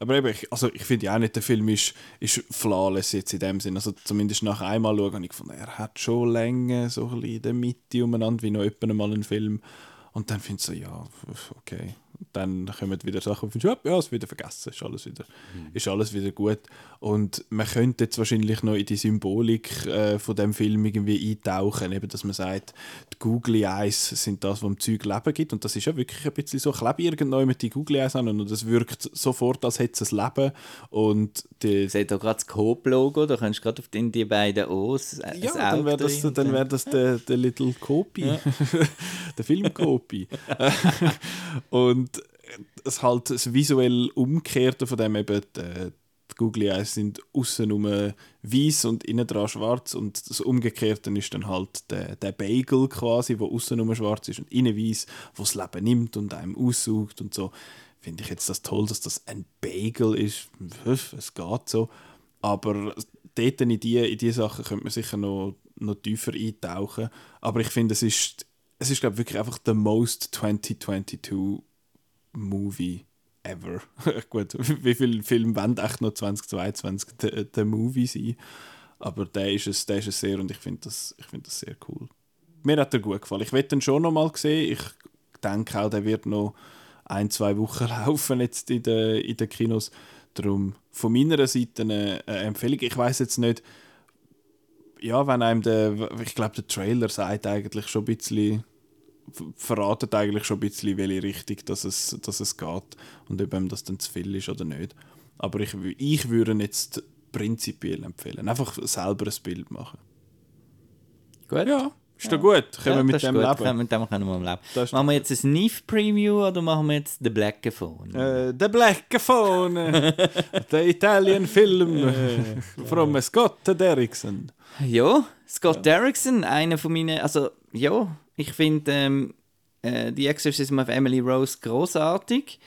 Aber eben, ich, also ich finde ja auch nicht, der Film ist, ist flawless jetzt in dem Sinn. Also zumindest nach einmal schauen habe ich gefunden, er hat schon Länge, so ein bisschen in der Mitte umeinander, wie noch jemand mal ein Film. Und dann finde ich so, ja, okay. Dann kommen wieder Sachen, und findest du, ja, ist wieder vergessen, ist alles wieder, ist alles wieder gut. Und man könnte jetzt wahrscheinlich noch in die Symbolik äh, von dem Film irgendwie eintauchen, eben, dass man sagt, die Googly Eyes sind das, was dem Zeug Leben gibt. Und das ist ja wirklich ein bisschen so, klebe irgendwann mit die Googly Eyes an und es wirkt sofort, als hätte es ein Leben. Und die, sehe da gerade das Coop-Logo, da kannst du gerade auf den, die beiden O's äh, ja, dann wäre das, drin dann wär das der, der Little Copy, der Film-Copy. und es halt das visuell Umgekehrte von dem eben, die, die Googly Eyes sind außen um weiß und innen dran schwarz und das Umgekehrte ist dann halt der, der Bagel quasi, wo außen um schwarz ist und innen weiß, wo das Leben nimmt und einem aussaugt und so. Finde ich jetzt das toll, dass das ein Bagel ist. Es geht so. Aber dort in die, in die Sachen könnte man sicher noch, noch tiefer eintauchen. Aber ich finde, es ist, es ist glaube ich, wirklich einfach der most 2022 Movie ever. Gut, wie viele Filme wollen echt noch 2022 der, der Movie sein? Aber der ist es, der ist es sehr und ich finde das, find das sehr cool. Mir hat er gut gefallen. Ich werde ihn schon noch mal sehen. Ich denke auch, der wird noch ein, zwei Wochen laufen jetzt in den, in den Kinos. Darum von meiner Seite eine, Empfehlung. Ich weiß jetzt nicht, ja, wenn einem der, ich glaube, der Trailer sagt eigentlich schon ein bisschen, verratet eigentlich schon ein bisschen, welche Richtung dass es, dass es geht und ob ihm das dann zu viel ist oder nicht. Aber ich, ich würde jetzt prinzipiell empfehlen. Einfach selber ein Bild machen. Gut. Ja, Ist doch gut, können wir Ja, mit das ist dem gut, leben. Können, mit dem können wir leben. Das Machen wir jetzt ein Sneef-Preview oder machen wir jetzt The Black Phone? Äh, the Black Phone, the Italian film from Scott Derrickson. Ja, Scott Derrickson, einer von meinen. Also, ja, ich finde ähm, äh, The Exorcism of Emily Rose großartig.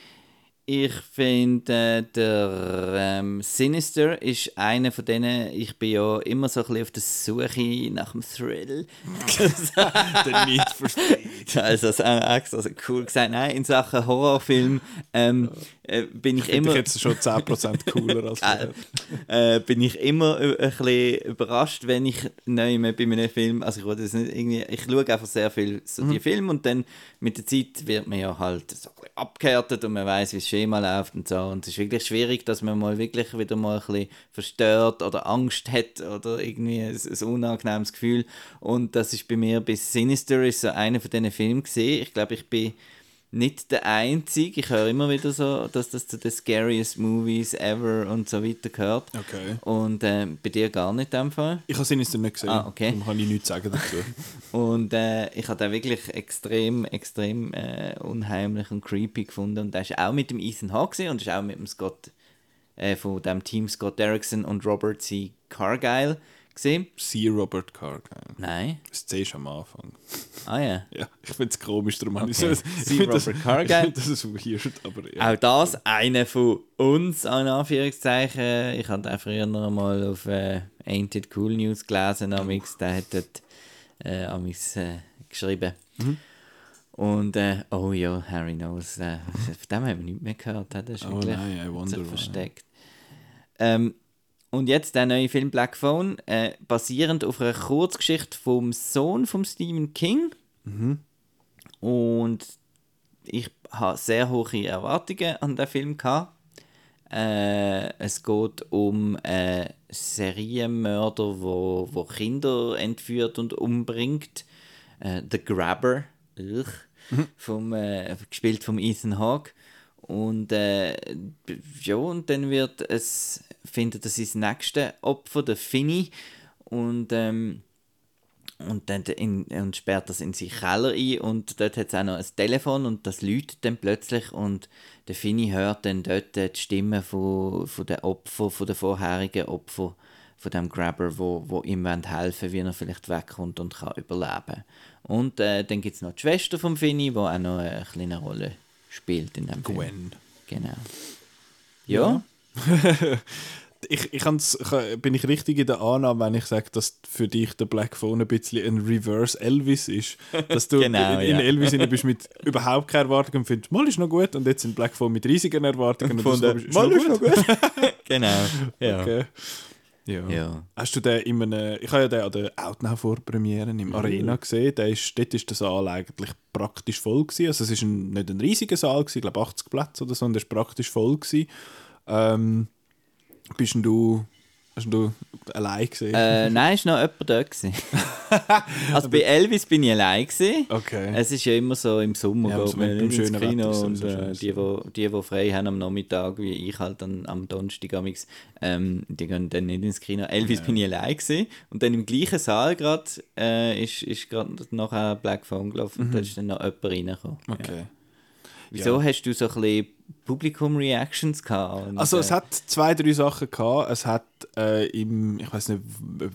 Ich finde, der ähm, Sinister ist einer von denen, ich bin ja immer so ein bisschen auf der Suche nach dem Thrill. The Need for Speed. also, das ist extra so cool gesagt. Nein, in Sachen Horrorfilm ähm, äh, bin ich, Finde immer. ich jetzt schon 10% cooler als Äh, äh, bin ich immer ein bisschen überrascht, wenn ich neu bei einem Film, also ich das nicht irgendwie, ich schaue einfach sehr viel so die Filme und dann mit der Zeit wird man ja halt so ein bisschen abgehärtet und man weiß, wie das Schema läuft und so und es ist wirklich schwierig, dass man mal wirklich wieder mal ein bisschen verstört oder Angst hat oder irgendwie ein, ein unangenehmes Gefühl und das ist bei mir bis Sinister ist so einer von diesen Filmen gesehen. Ich glaube, ich bin nicht der Einzige. Ich höre immer wieder so, dass das zu den scariest Movies ever und so weiter gehört. Okay. Und äh, bei dir gar nicht in dem Fall. Ich habe Sinister nicht gesehen, Ah, okay. darum kann ich nichts sagen dazu. Und äh, ich habe den wirklich extrem, extrem äh, unheimlich und creepy gefunden. Und der ist auch mit dem Ethan Hawke und ist auch mit dem Scott, äh, von dem Team Scott Derrickson und Robert C. Cargyle gesehen. See Robert Cargill. Nein. Das C ist am Anfang. Ah ja. Ja, ich finde es komisch, darum habe ich Okay. so... ich find das- Robert Cargill. Das weird, aber ja. Auch das einer von uns, an Anführungszeichen. Ich habe den früher noch mal auf äh, Ain't It Cool News gelesen, amix. der hat dort äh, amix, äh, geschrieben. Und, äh, oh ja, Harry Knows, äh, von dem haben wir nicht mehr gehört. Der ist Oh wirklich nein, wonder versteckt. Ähm, und jetzt der neue Film Black Phone, äh, basierend auf einer Kurzgeschichte vom Sohn von Stephen King. Und ich habe sehr hohe Erwartungen an den Film gehabt. Äh, es geht um einen Serienmörder, wo, wo Kinder entführt und umbringt. Äh, The Grabber, Ugh, vom, äh, gespielt vom Ethan Hawke. Und äh, ja, und dann wird es, findet er sein nächstes Opfer, der Finny. Und ähm, und dann in, und sperrt das in seinen Keller ein und dort hat es auch noch ein Telefon und das läutet dann plötzlich und der Finny hört dann dort die Stimme von, von den Opfern, von den vorherigen Opfern von dem Grabber, wo, wo ihm helfen wie er vielleicht wegkommt und kann überleben. Und äh, dann gibt es noch die Schwester von Finny, die auch noch eine kleine Rolle spielt in dem Film. Gwen. Genau. Ja, Ich, ich kann's, bin ich richtig in der Annahme, wenn ich sage, dass für dich der Black Phone ein bisschen ein Reverse Elvis ist? Dass du Genau, in, in ja. Elvis rein bist mit überhaupt keine Erwartungen und findest, mal ist noch gut und jetzt in Black Phone mit riesigen Erwartungen und Gefunden, ist mal ist noch gut. genau. Ja. Okay. Ja. Ja. Hast du den in einem, ich habe ja den an der Outnow Vorpremiere im Arena gesehen, der ist, dort ist der Saal eigentlich praktisch voll gewesen. Also es ist ein, nicht ein riesiger Saal gewesen, ich glaube 80 Plätze oder so, und der ist praktisch voll gewesen. Ähm, bist denn du, hast du allein gesehen? Äh, nein, ist noch jemand gewesen. also bei Elvis bin ich allein. Gewesen. okay. Es ist ja immer so im Sommer, Ja, geht man ins schönen Kino Wetter und äh, die, wo, die, die frei haben am Nachmittag, wie ich halt dann am Donnerstag amix, ähm, die gehen dann nicht ins Kino. Elvis bin ich allein gewesen. und dann im gleichen Saal gerade äh, ist, ist gerade nachher Black Phone gelaufen und da ist dann noch jemand reingekommen. Ja. Mhm. okay. Wieso hast du so ein bisschen Publikum-Reactions gehabt? Und, Also es äh, hat zwei, drei Sachen gehabt. Es hat äh, im, ich weiß nicht,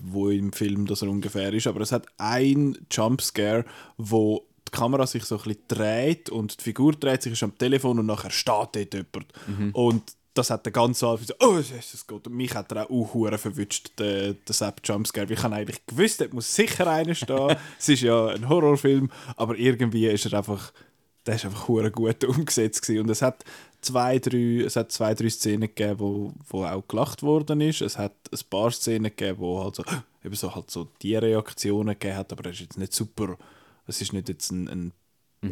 wo im Film das er ungefähr ist, aber es hat ein Jumpscare, wo die Kamera sich so ein bisschen dreht und die Figur dreht sich ist am Telefon und nachher steht dort jemand. Und das hat der ganze Saal so, oh Jesus Gott, und mich hat er auch uh, verwünscht, der, der Sepp Jumpscare. Ich habe eigentlich gewusst, dort muss sicher einer stehen. es ist ja ein Horrorfilm, aber irgendwie ist er einfach der ist einfach hure gut umgesetzt gewesen. und es hat zwei drei es hat zwei drei Szenen gegeben wo, wo auch gelacht worden ist es hat ein paar Szenen gegeben wo halt so eben so halt so die Reaktionen gegeben hat aber es ist jetzt nicht super es ist nicht jetzt ein, ein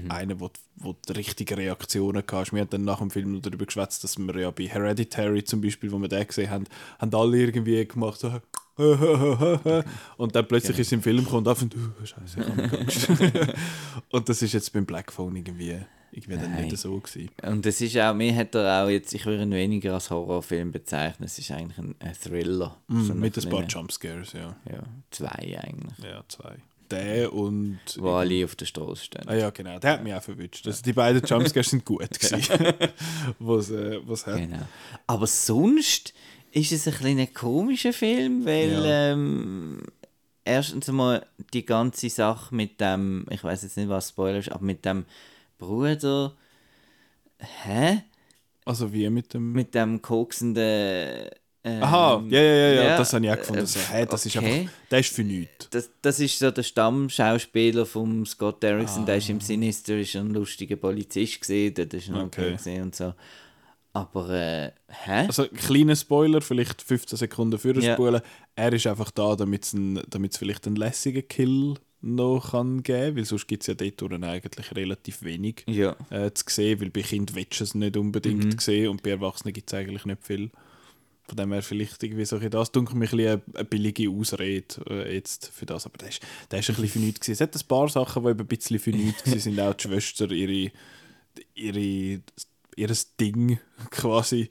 einer, wo, wo die richtigen Reaktionen hatte. Wir haben dann nach dem Film noch darüber geschwätzt, dass wir ja bei Hereditary zum Beispiel, wo wir den gesehen haben, haben alle irgendwie gemacht so und dann plötzlich ist es im Film gekommen und einfach uh, Scheiße, ich Angst. Und das ist jetzt beim Black Phone irgendwie, irgendwie dann Nein. nicht so gewesen. Und es ist auch, mir hat er auch jetzt, ich würde ihn weniger als Horrorfilm bezeichnen, es ist eigentlich ein, ein Thriller. Mm, mit ein paar Jumpscares, ja. Ja, zwei eigentlich. Ja, zwei. der und... Wo alle auf der Straße stehen. Ah ja, genau, der hat mich auch verwünscht. Also die beiden Jumpscares sind gut gewesen. was, äh, was hat. Genau. Aber sonst ist es ein bisschen ein komischer Film, weil Ja. ähm, erstens einmal die ganze Sache mit dem, ich weiß jetzt nicht, was Spoiler ist, aber mit dem Bruder, hä? Also wie mit dem... Mit dem koksenden. Ähm, Aha, ja, ja, ja, ja, das habe ich auch gefunden. äh, So, hey, das ist okay. einfach... Der ist für nichts. Das, das ist so der Stammschauspieler von Scott Derrickson, der ist Ah. im Sinister ist ein lustiger Polizist gesehen, der ist noch Okay. und so. Aber äh, hä? Also, kleiner Spoiler, vielleicht 15 Sekunden für Ja. Spulen. Er ist einfach da, damit es vielleicht einen lässigen Kill noch kann geben weil sonst gibt es ja dort eigentlich relativ wenig ja. äh, zu sehen, weil bei Kindern willst du es nicht unbedingt Mhm. sehen und bei Erwachsenen gibt es eigentlich nicht viel. Von dem her vielleicht irgendwie so das, dunkel mich ein bisschen eine, eine billige Ausrede äh, jetzt für das, aber der ist ein bisschen für nichts gewesen. Es hat ein paar Sachen, die eben ein bisschen für nichts gewesen sind, auch die Schwester, ihre, ihre, ihres Ding quasi.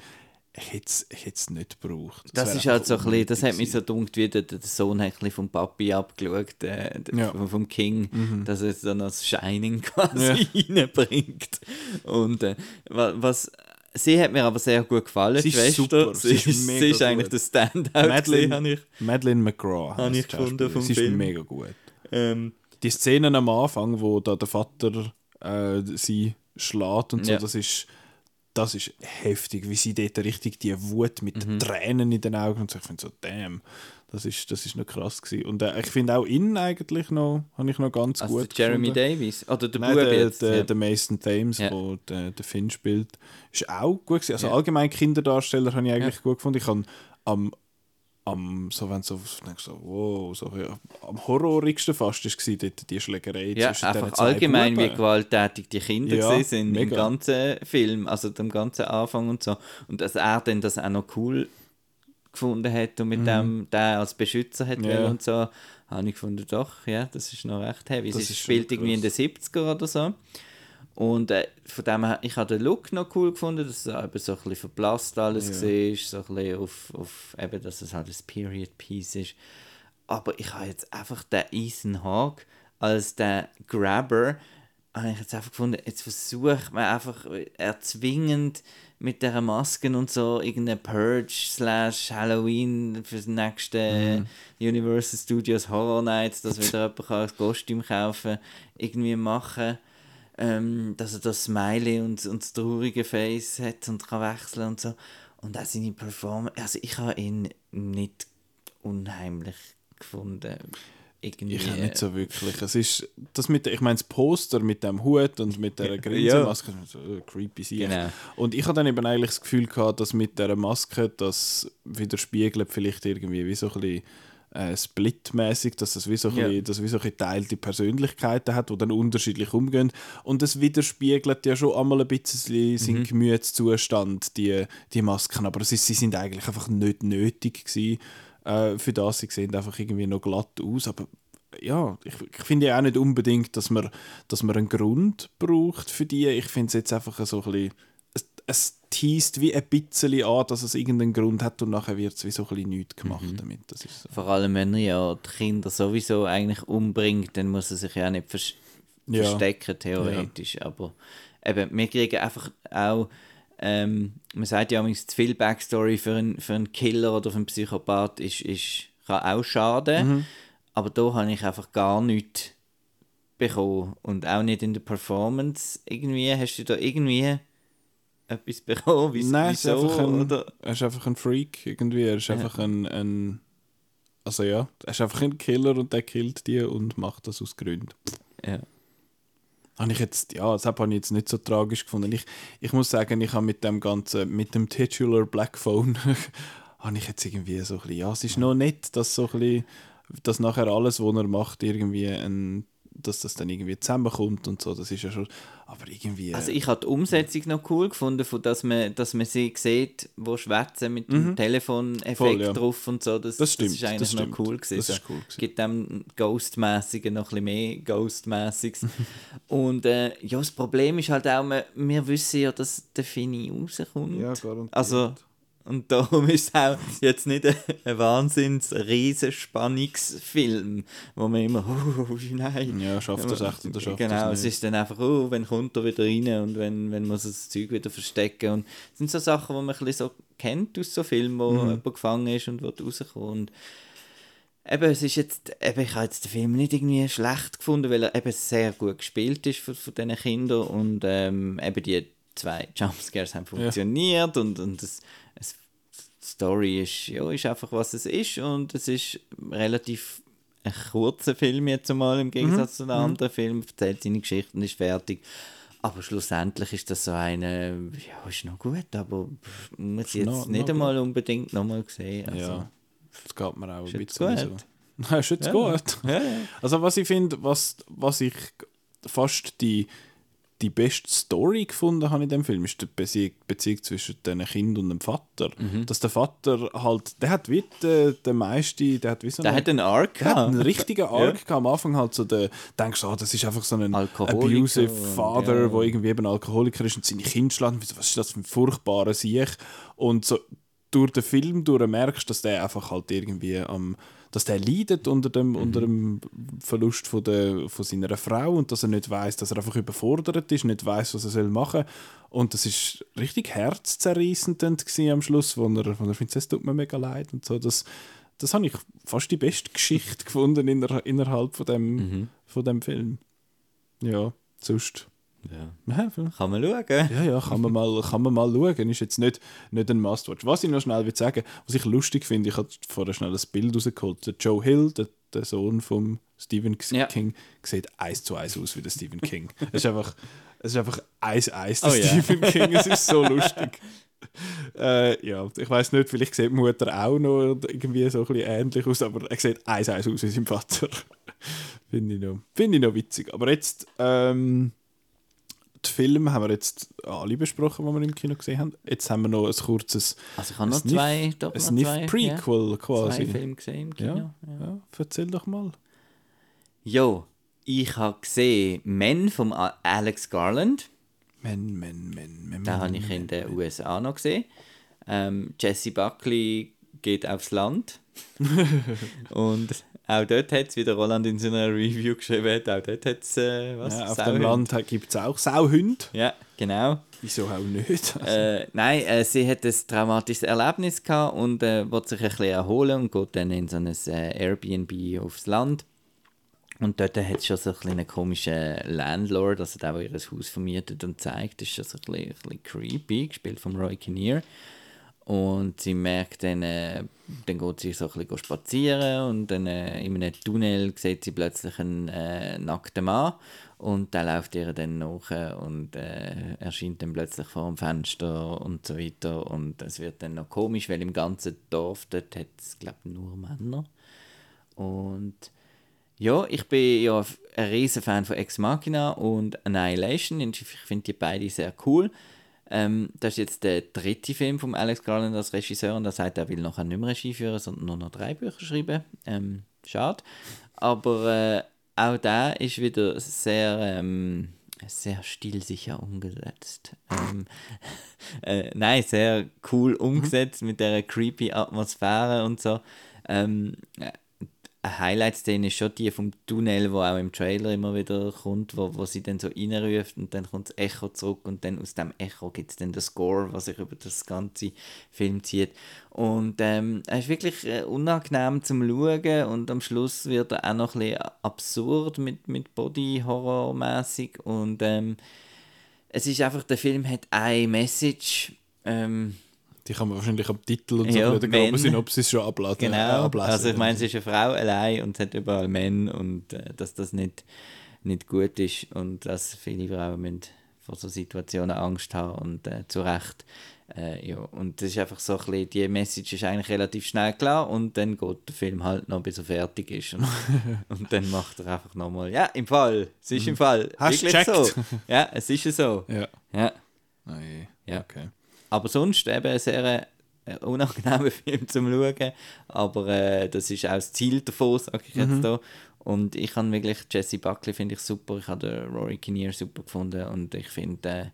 Ich hätte es es nicht gebraucht. Das wäre ist halt so ein bisschen, das hat mich so gedacht, wie der, der Sohn hat vom Papi abgeschaut, äh, Ja. vom, King, dass er jetzt dann das Shining quasi Ja. reinbringt. Und äh, wa- was, sie hat mir aber sehr gut gefallen, Sie die ist Schwester. super, Sie, sie ist, ist sie ist eigentlich der Standout, habe ich. Madeleine McGraw. Habe ich gefunden vom Sie ist Film. mega gut. Ähm, Die Szenen am Anfang, wo da der Vater äh, sie schlägt und so, Ja. das ist das ist heftig, wie sie dort richtig die Wut mit Mhm. Tränen in den Augen und so. Ich finde so, damn, das ist, das ist noch krass gewesen. Und äh, ich finde auch ihn eigentlich noch, habe ich noch ganz also gut der Jeremy gefunden. Davies, oder der Nein, der, der, ja. der Mason Thames, Ja. der der, der Finn spielt, ist auch gut gewesen. Also Ja. allgemein Kinderdarsteller habe ich eigentlich gut gefunden. Ich habe am, am so wenn so, denkst so, wow, so, ja, am horrorigsten fast ist gewesen, dort die Schlägerei Ja, einfach allgemein, wie Buben. gewalttätig die Kinder Ja, sind im mega. ganzen Film, also dem ganzen Anfang und so. Und dass er dann das auch noch cool gefunden hat und mit dem der als Beschützer hat Mhm. Ja. und so, habe ich gefunden, doch, ja, das ist noch recht heavy. Das Es ist spielt irgendwie in den 70er oder so. Und äh, von dem her, ich habe den Look noch cool gefunden, dass es eben so ein bisschen verblasst alles Ja. war, so ein bisschen auf, auf eben, dass es halt ein Period-Piece ist. Aber ich habe jetzt einfach den Ethan Hawke als der Grabber, habe ich jetzt einfach gefunden, jetzt versucht man einfach erzwingend mit der Masken und so irgendeine Purge slash Halloween für das nächste Universal Studios Horror Nights, dass wieder jemand kann ein Kostüm kaufen irgendwie machen ähm, dass er das Smiley und, und das traurige Face hat und kann wechseln und so. Und auch seine Performance, also ich habe ihn nicht unheimlich gefunden. Irgendwie. Ich nicht so wirklich. Es ist das mit, ich meine, das Poster mit dem Hut und mit der Ja. Grinsenmaske, so äh, creepy sein. Genau. Und ich habe dann eben eigentlich das Gefühl gehabt, dass mit der Maske das widerspiegelt vielleicht irgendwie wie so ein bisschen äh, splitmäßig, dass es wie so Ja. bisschen, dass wie so ein teilte Persönlichkeiten hat, die dann unterschiedlich umgehen. Und es widerspiegelt ja schon einmal ein bisschen seinen Mhm. Gemütszustand, die, die Masken. Aber ist, sie sind eigentlich einfach nicht nötig gewesen, äh, für das. Sie sehen einfach irgendwie noch glatt aus. Aber ja, ich, ich finde ja auch nicht unbedingt, dass man, dass man einen Grund braucht für die. Ich finde es jetzt einfach so ein bisschen, es, es teast wie ein bisschen an, dass es irgendeinen Grund hat und nachher wird es wie so ein bisschen nichts gemacht Mhm. damit. Das ist so. Vor allem, wenn er ja die Kinder sowieso eigentlich umbringt, dann muss er sich ja nicht vers Ja. verstecken, theoretisch. Aber eben, wir kriegen einfach auch, ähm, man sagt ja manchmal, zu viel Backstory für einen, für einen Killer oder für einen Psychopath ist, ist, kann auch schaden. Mhm. Aber da habe ich einfach gar nichts bekommen. Und auch nicht in der Performance. Irgendwie, hast du da irgendwie etwas bekommen? Wieso, Nein, es ist wieso? einfach ein, oder? er ist einfach ein Freak irgendwie. Er ist einfach ein, ein. Also ja, er ist einfach ein Killer und der killt die und macht das aus Gründen. Ja. Habe ich jetzt, ja, das habe ich jetzt nicht so tragisch gefunden. Ich, ich muss sagen, ich habe mit dem ganzen, mit dem Titular Black Phone, habe ich jetzt irgendwie so ein bisschen, ja, es ist noch nett, dass so ein bisschen, dass nachher alles, was er macht, irgendwie ein, dass das dann irgendwie zusammenkommt und so, das ist ja schon, aber irgendwie... Also ich habe die Umsetzung noch cool gefunden, von dass man, dass man sie sieht, wo schwätzen mit dem Telefoneffekt Voll, ja. drauf und so. Das, Das stimmt, das ist eigentlich das noch stimmt. cool gewesen. Das ist cool gewesen. Gibt dem Ghostmäßigen noch ein bisschen mehr Ghostmäßiges. und äh, ja, das Problem ist halt auch, wir, wir wissen ja, dass der Fini rauskommt. Ja, garantiert. Also Und darum ist es auch jetzt nicht ein, ein wahnsinns riesen Spannungsfilm, wo man immer, oh, oh nein. Ja, schafft es echt oder schafft Genau, es ist dann einfach, oh, wenn kommt er wieder rein und wenn, wenn muss das Zeug wieder verstecken. Und das sind so Sachen, die man ein bisschen so kennt aus so Filmen, wo Mhm. jemand gefangen ist und wird rauskommen. Und eben, es ist jetzt, eben, ich habe jetzt den Film nicht irgendwie schlecht gefunden, weil er eben sehr gut gespielt ist von, von diesen Kindern und ähm, eben die zwei Jumpscares haben funktioniert und, und es, es, die Story ist, ja, ist einfach, was es ist und es ist relativ ein kurzer Film jetzt einmal im Gegensatz zu einem anderen Film, erzählt seine Geschichte und ist fertig. Aber schlussendlich ist das so eine, ja, ist noch gut, aber muss ich jetzt noch- nicht noch einmal unbedingt nochmal sehen. Also, Ja, das geht mir auch ein bisschen gut? so. Ja, ist jetzt Ja. gut. Ja, ja. Also was ich finde, was, was ich fast die, die beste Story gefunden habe in dem Film, ist die Bezie Beziehung zwischen dem Kind und dem Vater. Mhm. Dass der Vater halt, der hat wie der, der meiste, der hat wie so Der eine- hat einen Arc der hat einen richtigen Arc gehabt. Am Anfang halt so der, denkst du, ah, das ist einfach so ein abusive Father, ja. wo irgendwie eben Alkoholiker ist und seine Kinder schlägt. Wieso, Was ist das für ein furchtbarer Sieg? Und so durch den Film durch merkst, dass der einfach halt irgendwie am dass der leidet unter dem, Mhm. unter dem Verlust von, der, von seiner Frau und dass er nicht weiß, dass er einfach überfordert ist, nicht weiß, was er soll machen und das ist richtig herzzerreißend am Schluss, wo er, wo er findet, es tut mir mega leid und so. Das, das habe ich fast die beste Geschichte gefunden inner, innerhalb von dem, Mhm. von dem Film. Ja, sonst. Ja. Kann man schauen. Ja, ja, kann man mal, kann man mal schauen. Ist jetzt nicht, nicht ein Must-Watch. Was ich noch schnell will sagen, was ich lustig finde, ich habe vorher schnell ein Bild rausgeholt. Der Joe Hill, der, der Sohn von Stephen Ja. King, sieht eins zu eins aus wie der Stephen King. Es ist einfach, es ist einfach eins eins der Oh ja. Stephen King. Es ist so lustig. Äh, ja, ich weiß nicht, vielleicht sieht die Mutter auch noch irgendwie so ein bisschen ähnlich aus, aber er sieht eins eins aus wie sein Vater. Finde ich, noch- finde ich noch witzig. Aber jetzt, ähm, die Filme haben wir jetzt alle besprochen, die wir im Kino gesehen haben. Jetzt haben wir noch ein kurzes Also ich habe noch Sniff- zwei, doch ein noch Sniff zwei, Prequel ja, quasi. zwei Filme gesehen im Kino. Ja, ja, erzähl doch mal. Jo, ich habe gesehen Men von Alex Garland. Men, men, men, men. Den habe ich in den USA noch gesehen. Ähm, Jesse Buckley geht aufs Land. und auch dort hat es, wie der Roland in seiner Review geschrieben hat, auch dort hat es äh, was? Ja, auf Sauhunde. dem Land gibt es auch Sauhunde. Ja, genau. Wieso auch nicht? Äh, nein, äh, sie hat ein traumatisches Erlebnis gehabt und äh, will sich ein bisschen erholen und geht dann in so ein äh, Airbnb aufs Land. Und dort hat es schon so ein einen komischen Landlord, also der, der ihr Haus vermietet und zeigt, ist schon so ein bisschen, ein bisschen creepy, gespielt von Roy Kinnear. Und sie merkt dann, äh, dann geht sie so ein bisschen spazieren und dann äh, in einem Tunnel sieht sie plötzlich einen äh, nackten Mann und der läuft ihr dann nach und äh, erscheint dann plötzlich vor dem Fenster und so weiter und es wird dann noch komisch, weil im ganzen Dorf dort hat es, glaube nur Männer. Und ja, ich bin ja ein riesen Fan von Ex Machina und Annihilation. Ich finde die beide sehr cool. Ähm, das ist jetzt der dritte Film von Alex Garland als Regisseur und er sagt, er will nachher nicht mehr Regie führen, sondern nur noch drei Bücher schreiben. Ähm, schade. Aber äh, auch der ist wieder sehr, ähm, sehr stilsicher umgesetzt. Ähm, äh, nein, sehr cool umgesetzt mit der creepy Atmosphäre und so. Ähm, äh, eine Highlight-Szene ist schon die vom Tunnel, wo auch im Trailer immer wieder kommt, wo, wo sie dann so reinruft und dann kommt das Echo zurück und dann aus dem Echo gibt es dann den Score, was sich über das ganze Film zieht. Und ähm, es ist wirklich äh, unangenehm zum Schauen und am Schluss wird er auch noch ein bisschen absurd mit, mit Body-Horror-mäßig und ähm, es ist einfach, der Film hat eine Message, ähm, Die kann man wahrscheinlich am Titel und so Ja, sind, ob sie es schon abladen. Genau. äh, also ich meine, sie ist eine Frau allein und hat überall Männer und äh, dass das nicht, nicht gut ist und dass viele Frauen müssen vor so Situationen Angst haben und äh, zu Recht. Äh, ja, und das ist einfach so ein bisschen, die Message ist eigentlich relativ schnell klar und dann geht der Film halt noch, bis er fertig ist und, und dann macht er einfach nochmal, ja, im Fall, es ist im Fall, Mhm. Hast du wirklich so. Ja, es ist so. Ja. Ja. Je. Ja. Okay. Aber sonst eben ein sehr äh, unangenehmer Film zum Schauen. Aber äh, das ist auch das Ziel davon, sage ich jetzt da. Und ich habe wirklich Jesse Buckley finde ich super. Ich habe Rory Kinnear super gefunden. Und ich finde, äh,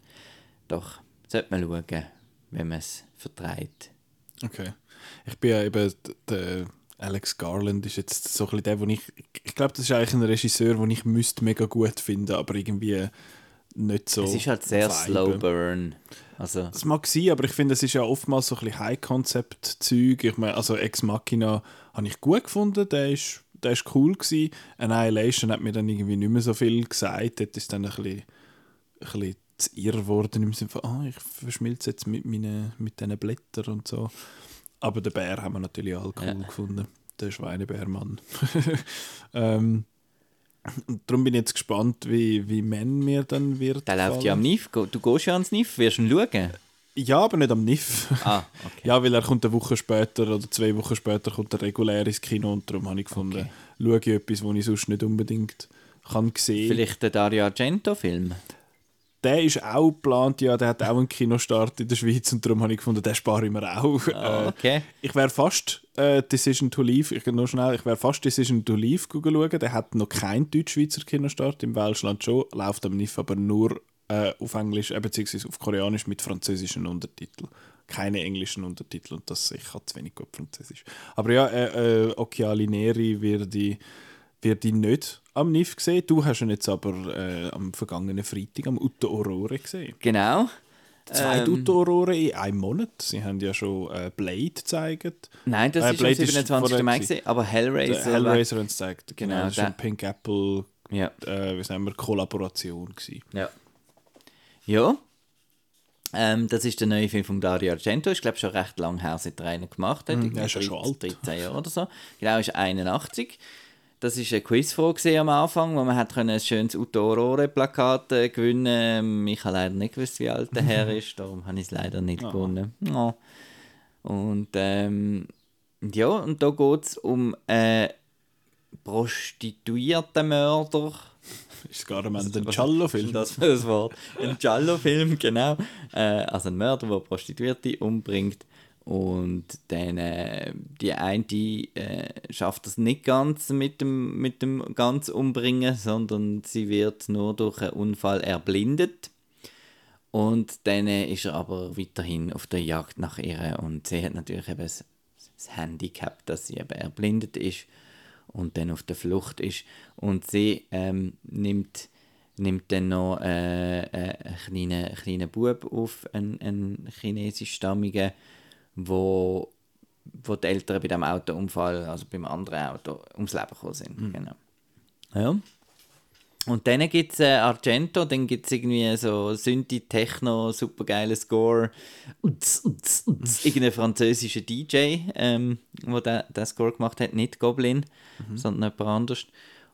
doch, sollte man schauen, wenn man es vertreibt. Okay. Ich bin ja eben, der Alex Garland ist jetzt so ein bisschen der, wo ich, ich glaube, das ist eigentlich ein Regisseur, den ich müsste mega gut finden, aber irgendwie nicht so es ist halt sehr viben. slow burn. Also, Das mag sein, aber ich finde, es ist ja oftmals so ein bisschen High-Concept-Zeug. Ich meine, also Ex Machina habe ich gut gefunden, der ist, der ist cool gewesen. Annihilation hat mir dann irgendwie nicht mehr so viel gesagt. Dort ist dann ein bisschen, ein bisschen zu irr geworden im Sinne von, ah, ich verschmilze jetzt mit, meinen, mit diesen Blättern und so. Aber den Bär haben wir natürlich alle cool Ja. gefunden. Der Schweinebärmann. ähm, und darum bin ich jetzt gespannt, wie, wie Man mir dann wird. der läuft ja am. NIF. Du gehst ja ans NIF, wirst du ihn schauen? Ja, aber nicht am NIF. Ah, okay. Ja, weil er kommt eine Woche später oder zwei Wochen später kommt er regulär ins Kino und darum habe ich gefunden, Okay. schaue ich etwas, was ich sonst nicht unbedingt kann sehen. Vielleicht der Dario Argento-Film. Der ist auch geplant, ja, der hat auch einen Kinostart in der Schweiz und darum habe ich gefunden, den spare ich mir auch. Äh, okay. ich wäre fast äh, Decision to Leave, ich nur schnell, ich wäre fast Decision to Leave schauen, der hat noch keinen deutsch-schweizer Kinostart, im Welschland schon, läuft am NIF aber nur äh, auf Englisch, äh, beziehungsweise auf Koreanisch mit französischen Untertiteln. Keine englischen Untertitel und das, ich kann zu wenig gut Französisch. Aber ja, äh, äh, Occhiali Neri wird die, wird die nicht am NIF gesehen. Du hast ihn jetzt aber äh, am vergangenen Freitag am Utto Aurore gesehen. Genau. Zwei Ähm, Utto Aurore in einem Monat. Sie haben ja schon äh, Blade gezeigt. Nein, das Äh, ist am Blade ist 27. vorher Mai gewesen, aber Hellraiser. Der Hellraiser haben sie gezeigt. Genau, Genau, das war eine Pink Apple Ja. äh, wie sagen wir, Kollaboration. Gewesen. Ja. Ja. Ähm, das ist der neue Film von Dario Argento. Ich glaube schon recht lange her, seit er einen gemacht hat. Irgendwie er ist ja schon 13 alt. 13 Jahre oder so. Genau, ist 81. Das ist eine Quizfrage am Anfang, wo man hat ein schönes Autorore-Plakat äh, gewinnen Ich habe leider nicht gewusst, wie alt der Herr ist, darum habe ich es leider nicht gewonnen. Ja. Und ähm, ja, und da geht es um einen prostituierten Mörder. Ist gar ein Giallo-Film. Das das Wort. Ein Giallo-Film, genau. Äh, also ein Mörder, der Prostituierte umbringt. Und dann äh, die eine äh, schafft das nicht ganz mit dem, mit dem ganz Umbringen, sondern sie wird nur durch einen Unfall erblindet. Und dann äh, ist er aber weiterhin auf der Jagd nach ihr. Und sie hat natürlich eben das, das Handicap, dass sie eben erblindet ist und dann auf der Flucht ist. Und sie ähm, nimmt, nimmt dann noch äh, äh, einen kleinen, kleinen Bub auf, einen, einen chinesischstammigen, wo, wo die Eltern bei dem Autounfall, also beim anderen Auto, ums Leben gekommen sind. Genau. Ja. Und dann gibt es äh, Argento, dann gibt es irgendwie so Synthi, Techno, supergeiler Score. Uts, uts, uts. Irgendein französischer DJ, ähm, der den, den Score gemacht hat, nicht Goblin, sondern jemand anders.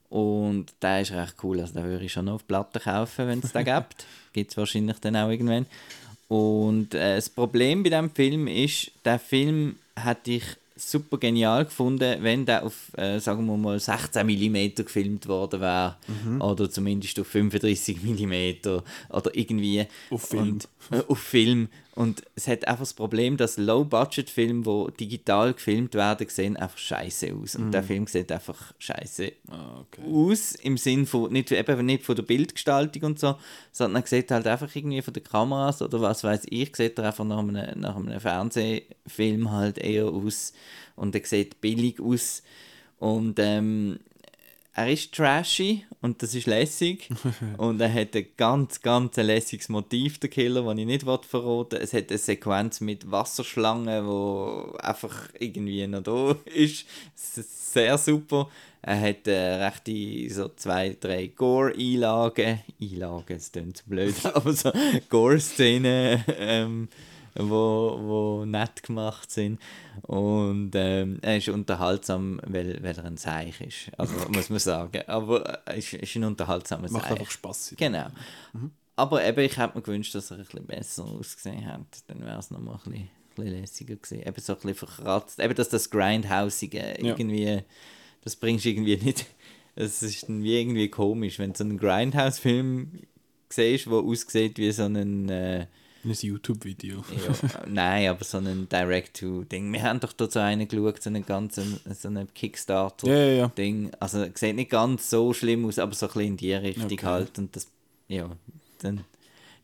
Und der ist recht cool, also den würde ich schon noch auf Platte kaufen, wenn es den gibt. Gibt es wahrscheinlich dann auch irgendwann. Und äh, das Problem bei diesem Film ist, der Film hätte ich super genial gefunden, wenn der auf, äh, sagen wir mal, 16 mm gefilmt worden wäre. Oder zumindest auf 35 mm oder irgendwie. Auf Film. Und, äh, auf Film. Und es hat einfach das Problem, dass Low-Budget-Filme, die digital gefilmt werden, sehen einfach scheiße aus. Und der Film sieht einfach scheiße Ah, okay. aus, im Sinn von, nicht, eben nicht von der Bildgestaltung und so, sondern er sieht halt einfach irgendwie von den Kameras oder was weiß ich, sieht er einfach nach einem, nach einem Fernsehfilm halt eher aus und er sieht billig aus und ähm, er ist trashy und das ist lässig und er hat ein ganz, ganz lässiges Motiv, der Killer, das ich nicht verraten will. Es hat eine Sequenz mit Wasserschlangen, wo einfach irgendwie noch da ist. Sehr super. Er hat äh, rechte so zwei, drei Gore-Einlagen. Einlagen, das klingt so blöd, aber so Gore-Szenen, ähm, wo, wo nett gemacht sind. Und ähm, er ist unterhaltsam, weil, weil er ein Seich ist. Also muss man sagen. Aber er ist, ist ein unterhaltsamer Macht Seich. einfach Spass. Genau. Aber eben, ich hätte mir gewünscht, dass er ein bisschen besser ausgesehen hat. Dann wäre es nochmal ein bisschen, ein bisschen lässiger gewesen. Eben so ein bisschen verkratzt. Eben, dass das Grindhousige Ja. irgendwie, das bringst du irgendwie nicht. Es ist wie irgendwie komisch, wenn du so einen Grindhouse-Film siehst, der aussieht wie so ein. Äh, Ein YouTube-Video. ja, nein, aber so ein Direct-to-Ding. Wir haben doch dort so einen geschaut, so einen ganzen, so einen Kickstarter. Ja, ja. Also sieht nicht ganz so schlimm aus, aber so ein bisschen in die Richtung Okay. halt. Und das, ja, dann,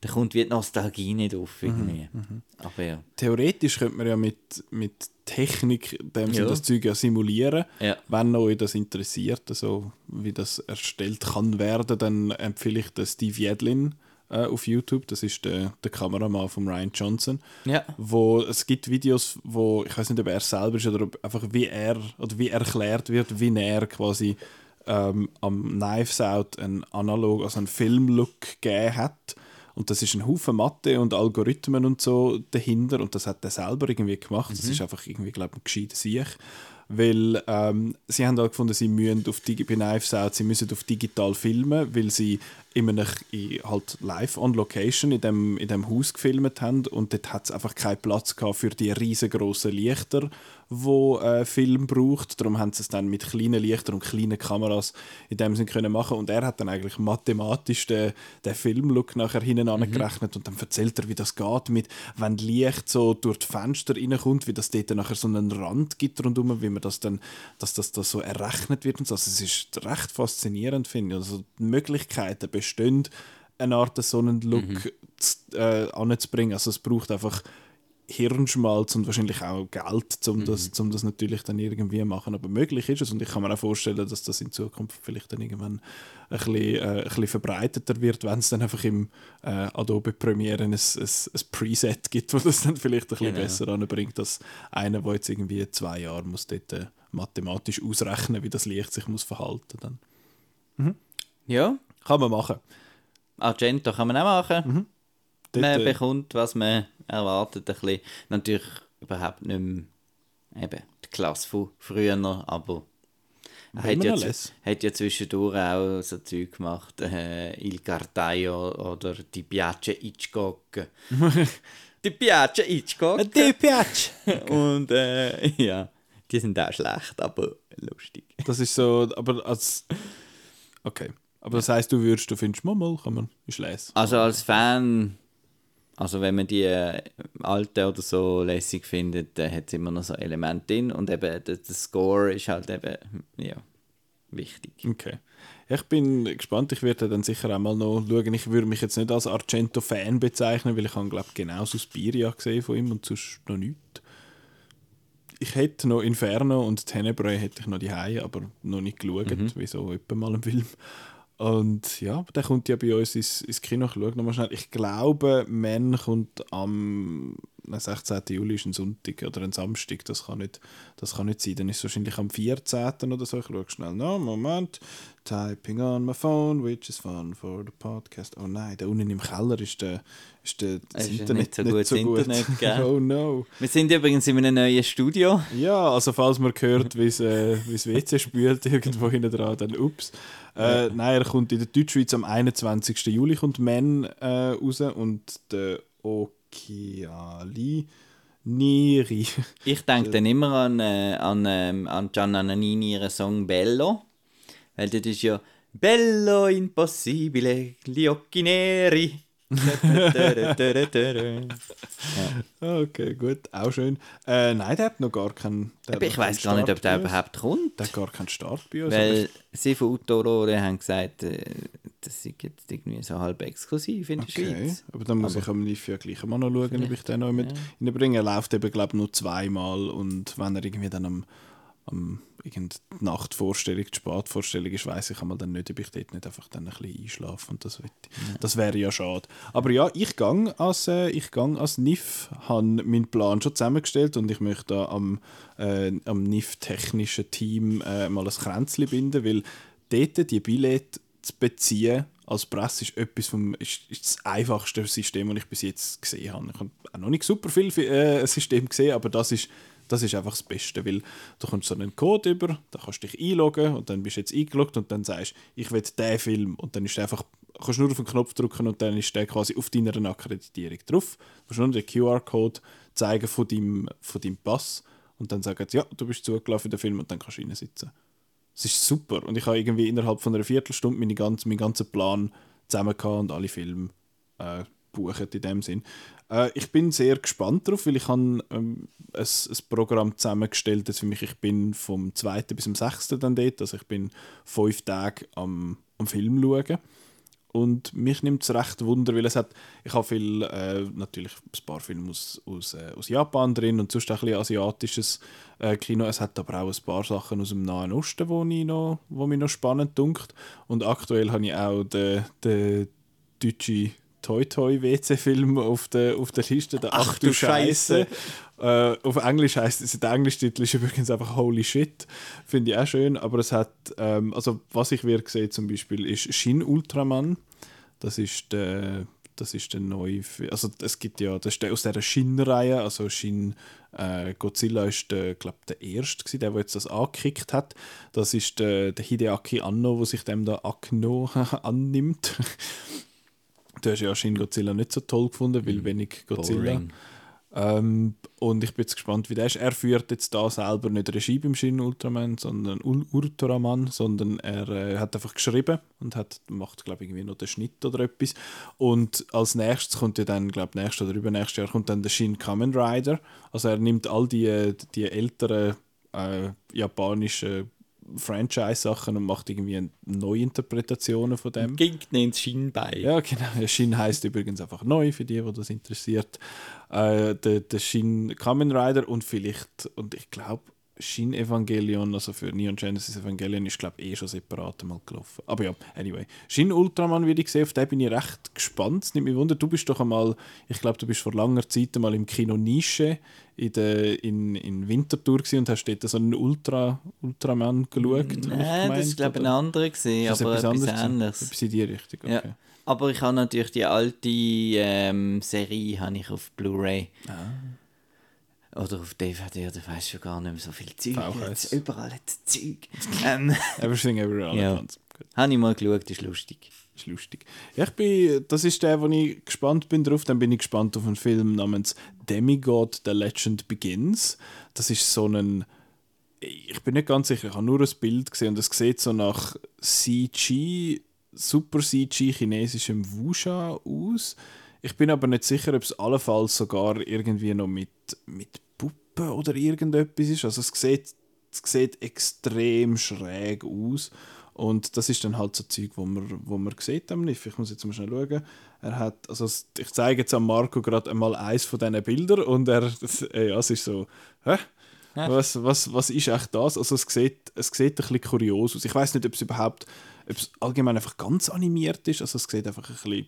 da kommt wie die Nostalgie nicht auf irgendwie. Mhm, Aber ja. Theoretisch könnte man ja mit, mit Technik dem Ja. das Zeug ja simulieren. Ja. Wenn euch das interessiert, also wie das erstellt kann werden, dann empfehle ich den Steve Yedlin äh, auf YouTube. Das ist der, der Kameramann von Ryan Johnson. Ja. Wo es gibt Videos, wo ich weiß nicht, ob er selber ist oder ob einfach wie er oder wie erklärt wird, wie er quasi ähm, am Knives Out einen Analog, also einen Filmlook gegeben hat. Und das ist ein Haufen Mathe und Algorithmen und so dahinter und das hat er selber irgendwie gemacht. Das ist einfach irgendwie, glaube ich, ein gescheiter Sieg. Weil ähm, sie haben halt gefunden, sie müssen auf Digi bei Knives Out, sie müssen auf digital filmen, weil sie immer noch in, halt live on location in dem, in dem Haus gefilmt haben und dort hat es einfach keinen Platz gehabt für die riesengroßen Lichter, wo äh, Film braucht. Darum haben sie es dann mit kleinen Lichtern und kleinen Kameras in dem Sinn können machen und er hat dann eigentlich mathematisch den, den Filmlook nachher hinten angerechnet und dann erzählt er, wie das geht mit, wenn Licht so durch die Fenster reinkommt, wie das dort nachher so einen Rand gibt rundherum, wie man das dann, dass das da so errechnet wird und so. Also es ist recht faszinierend, finde ich. Also die Möglichkeiten bestehen, eine Art so einen Look zu, äh, anzubringen. Also es braucht einfach Hirnschmalz und wahrscheinlich auch Geld, um das, um das natürlich dann irgendwie machen. Aber möglich ist es und ich kann mir auch vorstellen, dass das in Zukunft vielleicht dann irgendwann ein bisschen, äh, ein bisschen verbreiteter wird, wenn es dann einfach im äh, Adobe Premiere ein, ein, ein Preset gibt, wo das dann vielleicht ein bisschen Genau. besser anbringt, als einer, der jetzt irgendwie zwei Jahre muss dort äh, mathematisch ausrechnen, wie das Licht sich muss verhalten dann. Ja. Kann man machen. Argento kann man auch machen. Dort, man äh, bekommt, was man erwartet. Ein bisschen. Natürlich überhaupt nicht mehr eben, die Klasse von früher, aber er hat ja, hat ja zwischendurch auch so Zeug gemacht, äh, Il Cartaio oder Die Piace Hitchcock. Die Piace Hitchcock. piace! Und äh, ja, die sind auch schlecht, aber lustig. Das ist so, aber als. Okay. Aber das heisst, du würdest, du findest, mal, mal, kann man, ist les. Also als Fan, also wenn man die äh, alte oder so lässig findet, dann hat es immer noch so Elemente drin und eben der, der Score ist halt eben, ja, wichtig. Okay. Ich bin gespannt, ich werde dann sicher auch mal noch schauen. Ich würde mich jetzt nicht als Argento-Fan bezeichnen, weil ich habe, glaube genau Suspiria gesehen von ihm und sonst noch nichts. Ich hätte noch Inferno und Tenebrae hätte ich noch die aber noch nicht geschaut, wie so etwa mal im Film. Und ja, der kommt ja bei uns ins, ins Kino. Ich schaue nochmal schnell. Ich glaube, Man kommt am 16. Juli ist ein Sonntag oder ein Samstag. Das kann nicht, das kann nicht sein. Dann ist es wahrscheinlich am 14. oder so. Ich schaue schnell. No, Moment. Typing on my phone, which is fun for the podcast. Oh nein, da unten im Keller ist, der, ist der, das Es ist Internet nicht so gut, das Internet, gell? oh no. Wir sind übrigens in einem neuen Studio. Ja, also falls man hört, wie äh, wie's WC spült irgendwo hinten dran, dann ups. Äh, Nein, er kommt in der Deutschschweiz am 21. Juli kommt Man äh, raus und der Occhiali Neri. Ich denke dann immer an, äh, an, ähm, an Gianna Nannini, ihren Song Bello. Weil das ist ja Bello impossibile, gli occhi neri. Okay, gut, auch schön. Äh, nein, der hat noch gar keinen. Aber ich weiß gar nicht, ob der überhaupt kommt. Der hat gar keinen Start bei uns. Weil sie von Autorore haben gesagt, äh, das ist jetzt irgendwie so halb exklusiv in der Okay, Schweiz. aber dann muss ich am Live ja gleich mal noch schauen, ob ich den noch mit reinbringe. Er läuft eben, glaube ich, nur zweimal und wenn er irgendwie dann am, am Nachtvorstellung, die Spätvorstellung ist, weiß ich einmal dann nicht, ob ich dort nicht einfach dann ein bisschen einschlafe und das, ich. das wäre ja schade. Aber ja, ich gang als, äh, ich gang als NIF, habe meinen Plan schon zusammengestellt und ich möchte da am, äh, am NIF-technischen Team äh, mal ein Kränzchen binden, weil dort die Billette zu beziehen als Presse ist etwas vom, ist, ist das einfachste System, das ich bis jetzt gesehen habe. Ich habe auch noch nicht super viel äh, System gesehen, aber das ist, das ist einfach das Beste, weil du kommst so einen Code über, da kannst du dich einloggen und dann bist du jetzt eingeloggt und dann sagst ich will diesen Film und dann ist einfach, kannst nur auf den Knopf drücken und dann ist der quasi auf deiner Akkreditierung drauf. Du musst nur den QR-Code zeigen von deinem, von deinem Pass und dann sagen sie, ja, du bist zugelaufen in den Film und dann kannst du reinsitzen. Es ist super. Und ich habe irgendwie innerhalb von einer Viertelstunde meine ganze, meinen ganzen Plan zusammen und alle Filme äh, buchen in dem Sinn. Äh, ich bin sehr gespannt darauf, weil ich habe ähm, ein, ein Programm zusammengestellt, das für mich, ich bin vom 2. bis zum 6. dann dort, also ich bin fünf Tage am, am Film schauen. Und mich nimmt es recht Wunder, weil es hat, ich habe viel, äh, natürlich ein paar Filme aus, aus, äh, aus Japan drin und sonst auch ein bisschen asiatisches äh, Kino. Es hat aber auch ein paar Sachen aus dem Nahen Osten, wo, ich noch, wo mich noch spannend dunkt. Und aktuell habe ich auch den, den deutschen Toy Toy WC-Film auf der, auf der Liste. Der Ach, Ach du Scheiße. Äh, auf Englisch heißt es, der Englischtitel ist übrigens einfach Holy Shit. Finde ich auch schön. Aber es hat, ähm, also was ich wirklich sehe zum Beispiel, ist Shin Ultraman. Das ist der, das ist der neue, also es gibt ja, das ist der aus dieser Shin-Reihe, also Shin äh, Godzilla ist der, glaub, der erste gewesen, der, der jetzt das angekickt hat. Das ist der, der Hideaki Anno, der sich dem da Akno annimmt. Du hast ja Shin Godzilla nicht so toll gefunden, weil mhm. wenig Godzilla. Ähm, und ich bin jetzt gespannt, wie der ist. Er führt jetzt da selber nicht Regie beim Shin Ultraman, sondern Ul Ultraman, sondern er äh, hat einfach geschrieben und hat, macht, glaube ich, irgendwie noch den Schnitt oder etwas. Und als nächstes kommt ja dann, glaube ich, nächstes oder übernächstes Jahr kommt dann der Shin Kamen Rider. Also er nimmt all die, die älteren äh, japanischen Franchise-Sachen und macht irgendwie Neuinterpretationen von dem. Ging ins Shin-Bei. Ja, genau. Shin heißt übrigens einfach neu, für die, die das interessiert. Äh, der, der Shin Kamen Rider und vielleicht, und ich glaube, Shin Evangelion, also für Neon Genesis Evangelion, ist glaube eh schon separat mal gelaufen. Aber ja, anyway. Shin Ultraman, wie ich sehe, auf den bin ich recht gespannt. Es nimmt mich wunder, du bist doch einmal, ich glaube, du bist vor langer Zeit mal im Kino Nische in, der, in, in Winterthur und hast dort so einen Ultra, Ultraman geschaut. Nein, das ist glaube ich ein anderer gewesen, aber etwas, etwas anderes. Etwas in die Richtung, okay. Ja. Aber ich habe natürlich die alte ähm, Serie habe ich auf Blu-ray. Ah. Oder auf DVD, oder weiß schon gar nicht mehr so viel Zeug. Jetzt, überall hat es Zeug. ähm, Everything, everywhere, ja. Habe ich mal geschaut, ist lustig. Ist lustig. Ja, ich bin, das ist der, wo ich gespannt bin drauf. Dann bin ich gespannt auf einen Film namens Demigod, The Legend Begins. Das ist so ein ich bin nicht ganz sicher, ich habe nur ein Bild gesehen und es sieht so nach CG, Super CG chinesischem Wuxia aus. Ich bin aber nicht sicher, ob es allenfalls sogar irgendwie noch mit, mit Puppen oder irgendetwas ist. Also es sieht, es sieht extrem schräg aus. Und das ist dann halt so Zeug, wo man, wo man sieht am NIF. Ich muss jetzt mal schnell schauen. Er hat, also ich zeige jetzt an Marco gerade einmal eins von diesen Bildern und er, ja, es ist so, hä? Was, was, was ist echt das? Also es sieht, es sieht ein bisschen kurios aus. Ich weiß nicht, ob es überhaupt, ob es allgemein einfach ganz animiert ist. Also es sieht einfach ein bisschen,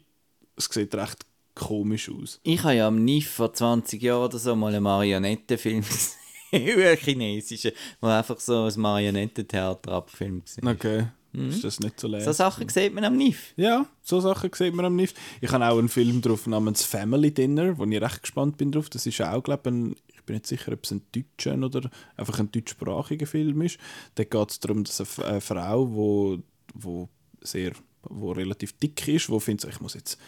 es sieht recht komisch aus. Ich habe ja am NIF vor 20 Jahren oder so mal einen Marionettenfilm gesehen. ein chinesischen, wo einfach so ein Marionettentheater abgefilmt war. Okay. Mhm. Ist das nicht so leer? So Sachen sieht man am NIF. Ja, so Sachen sieht man am NIF. Ich habe auch einen Film drauf namens Family Dinner, wo ich recht gespannt bin drauf. Das ist auch, glaube ich, ich bin nicht sicher, ob es ein deutscher oder einfach ein deutschsprachiger Film ist. Da geht es darum, dass eine, Frau, wo, wo sehr, wo relativ dick ist, wo findet, ich muss jetzt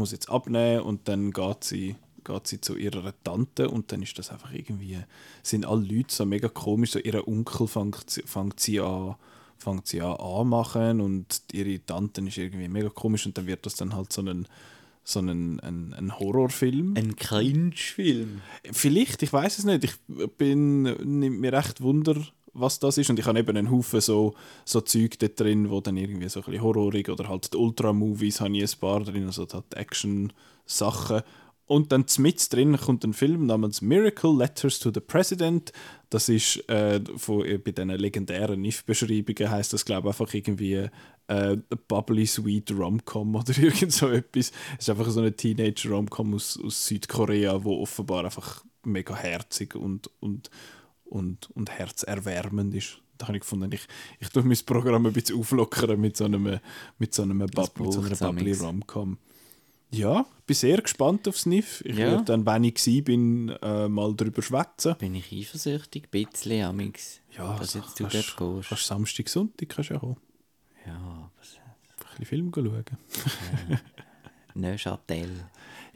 muss jetzt abnehmen und dann geht sie, geht sie zu ihrer Tante und dann ist das einfach irgendwie, sind alle Leute so mega komisch, so ihre Onkel fängt, fängt sie an fängt sie an anmachen und ihre Tante ist irgendwie mega komisch und dann wird das dann halt so ein so ein, ein, ein Horrorfilm. Ein Cringe-Film? Vielleicht, ich weiß es nicht. Ich bin nimmt mir recht Wunder, was das ist. Und ich habe eben einen Haufen so, so Zeug dort drin, wo dann irgendwie so ein bisschen horrorig oder halt die Ultra-Movies habe ich ein paar drin, also die Action-Sachen. Und dann mit drin kommt ein Film namens Miracle Letters to the President. Das ist äh, von, äh, bei diesen legendären NIF-Beschreibungen heißt das, glaube ich, einfach irgendwie äh, Bubbly Sweet Rom-Com oder irgend so etwas. Es ist einfach so eine Teenage-Rom-Com aus, aus Südkorea, wo offenbar einfach mega herzig und, und und, und herzerwärmend ist. Da habe ich gefunden, ich, ich tue mein Programm ein bisschen auflockern mit so einem, mit so einem Bub, mit so einer Bubbly Romcom. Ja, ich bin sehr gespannt aufs NIF. Ich ja. werde dann, wenn ich war, bin, äh, mal darüber schwätzen. Bin ich eifersüchtig, ein bisschen amix. Ja, dass jetzt du kannst, dort gehst. Kannst Samstag, Sonntag kannst du ja kommen. Ja, aber... Ein bisschen Film schauen. Ja. Neuchâtel.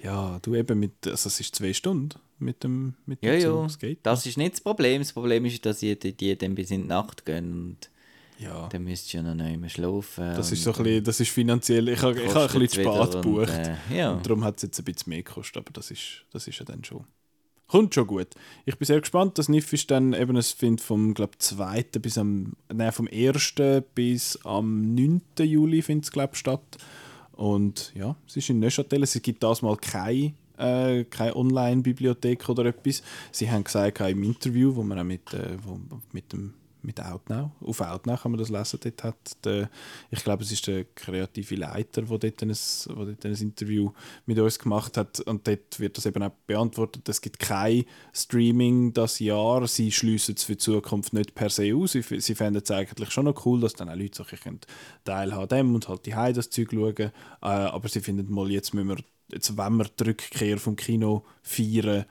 Ja, du eben mit, also es ist zwei Stunden mit dem, mit dem ja, Zug. Das, geht, das ist nicht das Problem. Das Problem ist, dass die, die dann bis in die Nacht gehen und ja. dann müsst ihr ja noch nicht mehr schlafen. Das ist so ein bisschen, das ist finanziell, ich habe ich hab ein bisschen spät gebucht. Äh, ja. Und darum hat es jetzt ein bisschen mehr gekostet, aber das ist, das ist ja dann schon... Kommt schon gut. Ich bin sehr gespannt. Das NIF ist dann eben, es findet vom, glaub, 2. bis am, nein, vom 1. bis am 9. Juli findet es, glaube statt. Und ja, es ist in Neuchâtel. Es gibt das mal keine, äh, keine Online-Bibliothek oder etwas. Sie haben gesagt im Interview, wo man auch mit, äh, wo, mit dem mit Outnow. Auf Outnow kann man das lesen. Dort hat der, ich glaube, es ist der kreative Leiter, der dort, ein, dort ein Interview mit uns gemacht hat. Und dort wird das eben auch beantwortet. Es gibt kein Streaming das Jahr. Sie schließen es für die Zukunft nicht per se aus. Sie, sie fänden es eigentlich schon noch cool, dass dann auch Leute können teilhaben dem und halt die das Zeug schauen. Äh, aber sie finden mal, jetzt müssen wir, jetzt wollen wir die Rückkehr vom Kino feiern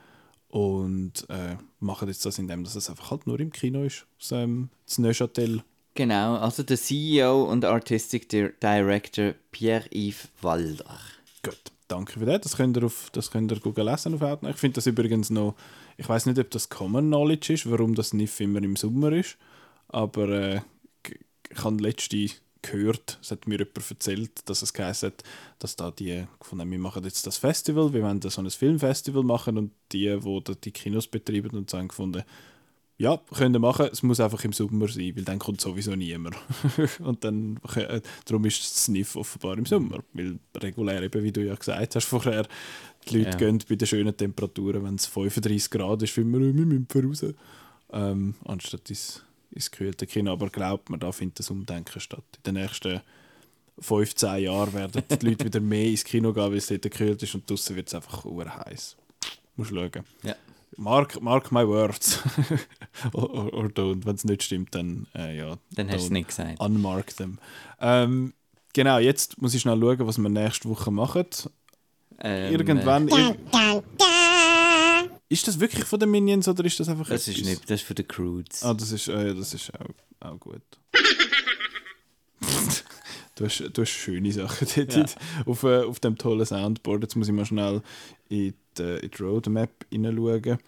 und äh, machen jetzt das, indem es einfach halt nur im Kino ist, so, ähm, das Neuchâtel. Genau, also der CEO und Artistic Director Pierre-Yves Walder. Gut, danke für das. Das könnt ihr, auf, das könnt ihr Google lesen auf Outnow. Ich finde das übrigens noch, ich weiß nicht, ob das Common Knowledge ist, warum das nicht immer im Sommer ist, aber äh, ich habe letzte gehört, es hat mir jemand erzählt, dass es geheißen hat, dass da die gefunden wir machen jetzt das Festival, wir wollen so ein Filmfestival machen und die, die die Kinos betreiben und so haben gefunden, ja, können wir machen, es muss einfach im Sommer sein, weil dann kommt sowieso niemand. und dann, äh, darum ist das Sniff offenbar im Sommer, weil regulär eben, wie du ja gesagt hast vorher, die Leute ja. gehen bei den schönen Temperaturen, wenn es 35 Grad ist, finden wir, wir müssen raus. Ähm, anstatt ins ins gekühlte Kino. Aber glaubt mir, da findet das Umdenken statt. In den nächsten 15 Jahren werden die Leute wieder mehr ins Kino gehen, weil es dort gekühlt ist und draußen wird es einfach heiß. Muss schauen. Ja. Mark, mark my words. or, or don't. Wenn es nicht stimmt, dann äh, ja. Dann hast du es nicht gesagt. Unmark them. Ähm, genau, jetzt muss ich schnell schauen, was wir nächste Woche machen. Ähm, Irgendwann. Äh, ir ist das wirklich von den Minions oder ist das einfach Das etwas? ist nicht, das ist von den Croods. Ah, das ist, äh, das ist auch, auch gut. du, hast, du hast schöne Sachen dort ja. auf, äh, auf dem tollen Soundboard. Jetzt muss ich mal schnell in die, in die Roadmap hineinschauen.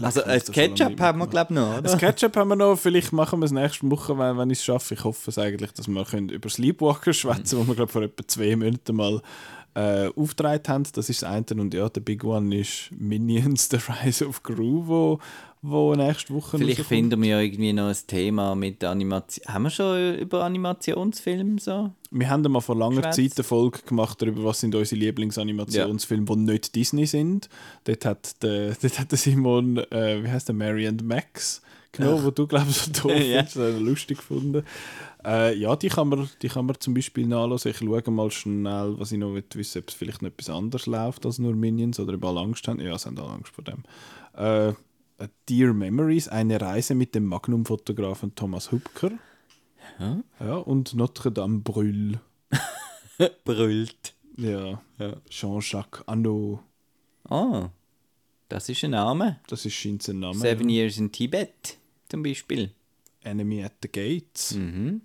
Also ein Ketchup haben wir glaube ich noch, oder? Ein Ketchup haben wir noch, vielleicht machen wir es nächste Woche, wenn, wenn ich es schaffe. Ich hoffe es eigentlich, dass wir können über Sleepwalker schwätzen, wo wir glaube vor etwa zwei Monaten mal äh, aufgetragen haben. Das ist das eine. Und ja, der Big One ist Minions, The Rise of Gru, wo, wo nächste Woche Vielleicht finden wir ja irgendwie noch ein Thema mit Animation. Haben wir schon über Animationsfilme so? Wir haben mal vor langer Schwätz. Zeit eine Folge gemacht darüber, was sind unsere Lieblingsanimationsfilme, ja. die nicht Disney sind. Dort hat der, dort hat der Simon, äh, wie heißt der, Mary and Max genommen, Ach. wo du glaubst, so doof ja. Das lustig gefunden. Äh, ja, die kann, man, die kann man zum Beispiel nachlesen. Ich schaue mal schnell, was ich noch wissen ob es vielleicht noch etwas anderes läuft als nur Minions oder ob alle Angst haben. Ja, sie haben alle Angst vor dem. Äh, Dear Memories, eine Reise mit dem Magnum-Fotografen Thomas Hupker. Hm? Ja, und Notre Dame brüll. Brüllt. Ja, ja. Jean-Jacques Anno. Ah, das ist ein Name. Das ist scheint ein Name. Seven ja. Years in Tibet zum Beispiel. Enemy at the Gates. Mhm.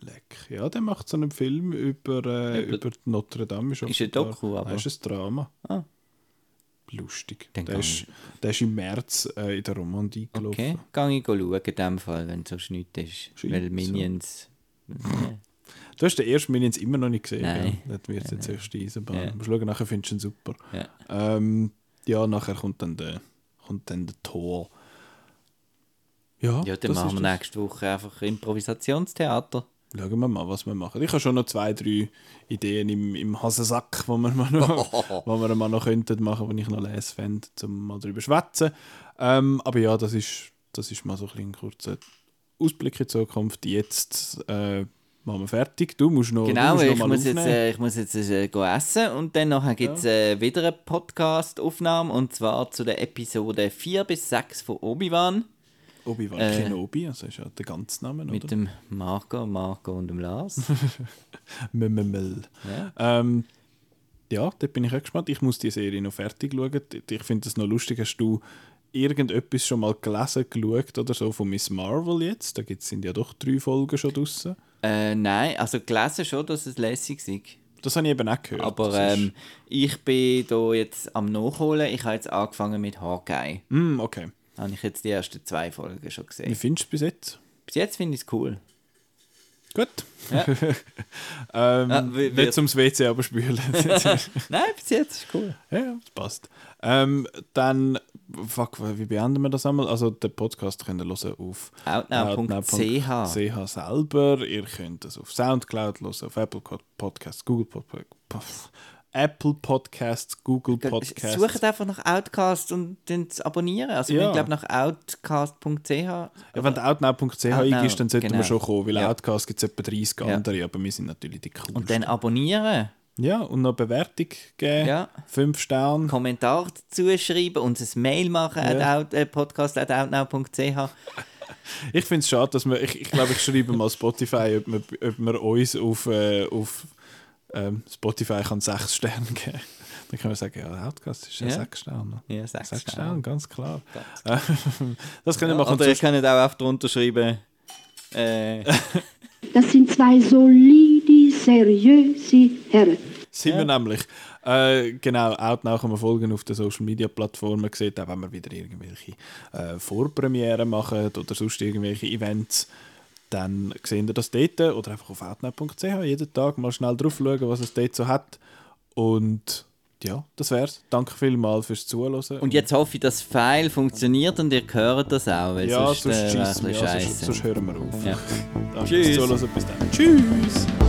Leck. Ja, der macht so einen Film über, äh, über, über Notre Dame. Ist, ist ein Doku, aber... Das ist ein Drama. Ah. Lustig. Der ist, der ist im März äh, in der Romandie gelaufen. Okay, kann ich schauen in dem Fall, wenn es so schnitt ist. Scheint Weil Minions... Du hast den ersten Minions immer noch nicht gesehen, Nein. Ja? Das wird ja, jetzt erst Eisenbahn. Ja. Mal schauen, nachher findest du ihn super. Ja. Ähm, ja, nachher kommt dann der, kommt dann der Tor. Ja, ja dann machen wir nächste Woche einfach Improvisationstheater. Schauen wir mal, was wir machen. Ich habe schon noch zwei, drei Ideen im, im Hasensack, die wir mal noch, wo wir mal noch könnten machen, die ich noch lesen fände, um mal darüber zu schwätzen. Ähm, aber ja, das ist, das ist mal so ein, ein kurzer Ausblick in die Zukunft. Jetzt äh, machen wir fertig. Du musst noch Genau, musst noch ich, muss jetzt, äh, ich muss jetzt äh, essen und dann gibt es äh, wieder eine Podcast-Aufnahme und zwar zu der Episode 4 bis 6 von Obi-Wan. Obi-Wan äh, Kenobi, also ist ja der ganze Name, Mit oder? dem Marco, Marco und dem Lars. Mml. Ja. Ähm, ja, da bin ich auch gespannt. Ich muss die Serie noch fertig schauen. Ich finde es noch lustig. Hast du irgendetwas schon mal gelesen, geschaut oder so von Miss Marvel jetzt? Da sind ja doch drei Folgen schon draussen. Äh, nein, also gelesen schon, dass es lässig ist. Das habe ich eben auch gehört. Aber ähm, ich bin hier jetzt am Nachholen. Ich habe jetzt angefangen mit Hawkeye. Mm, okay habe ich jetzt die ersten zwei Folgen schon gesehen. Wie findest du bis jetzt? Bis jetzt finde ich es cool. Gut. Ja. ähm, ah, wie, nicht zum WC aber spülen. Nein, bis jetzt ist cool. Ja, das passt. Ähm, dann fuck, wie beenden wir das einmal? Also den Podcast könnt ihr hören auf outnow.ch. CH selber. Ihr könnt es auf Soundcloud hören, auf Apple Podcasts, Google Podcasts, Apple Podcasts, Google Podcasts. Sucht einfach nach Outcast und dann abonnieren. Also Ja. ich glaube nach outcast.ch. Ja, wenn du outnow.ch Outnow, eingibst, dann sollten genau. wir schon kommen, weil Ja. Outcast gibt es etwa 30 Ja. andere, aber wir sind natürlich die coolsten. Und dann abonnieren. ja, und noch Bewertung geben. Ja. Fünf Sterne. Kommentar dazu schreiben, uns ein Mail machen, Ja. at out, äh, podcast.outnow.ch. Ich finde es schade, dass wir, ich, ich glaube, ich schreibe mal Spotify, ob wir, ob wir uns auf, äh, auf ähm, Spotify kann sechs Sterne geben Dann können wir sagen, ja, der Outcast ist ja, Ja. sechs Sterne. Ja, sechs, Sechs Sterne. Sterne, ganz klar. Ganz das können wir Ja, machen. oder ihr könnt auch einfach drunter schreiben. Äh, Das sind zwei solide, seriöse Herren. sind Ja. wir nämlich. Äh, genau, Outnow kann man folgen auf den Social Media Plattformen. Sieht auch, wenn wir wieder irgendwelche äh, Vorpremieren machen oder sonst irgendwelche Events, dann sehen ihr das dort oder einfach auf outnow.ch jeden Tag mal schnell drauf schauen, was es dort so hat. Und ja, das wär's. Danke vielmals fürs Zuhören. und jetzt hoffe ich, dass das File funktioniert und ihr hört das auch, weil ja, sonst, sonst, äh, bisschen ja, sonst, scheiße. sonst hören wir auf. Ja. Danke Tschüss. fürs Zuhören. Bis dann. Tschüss.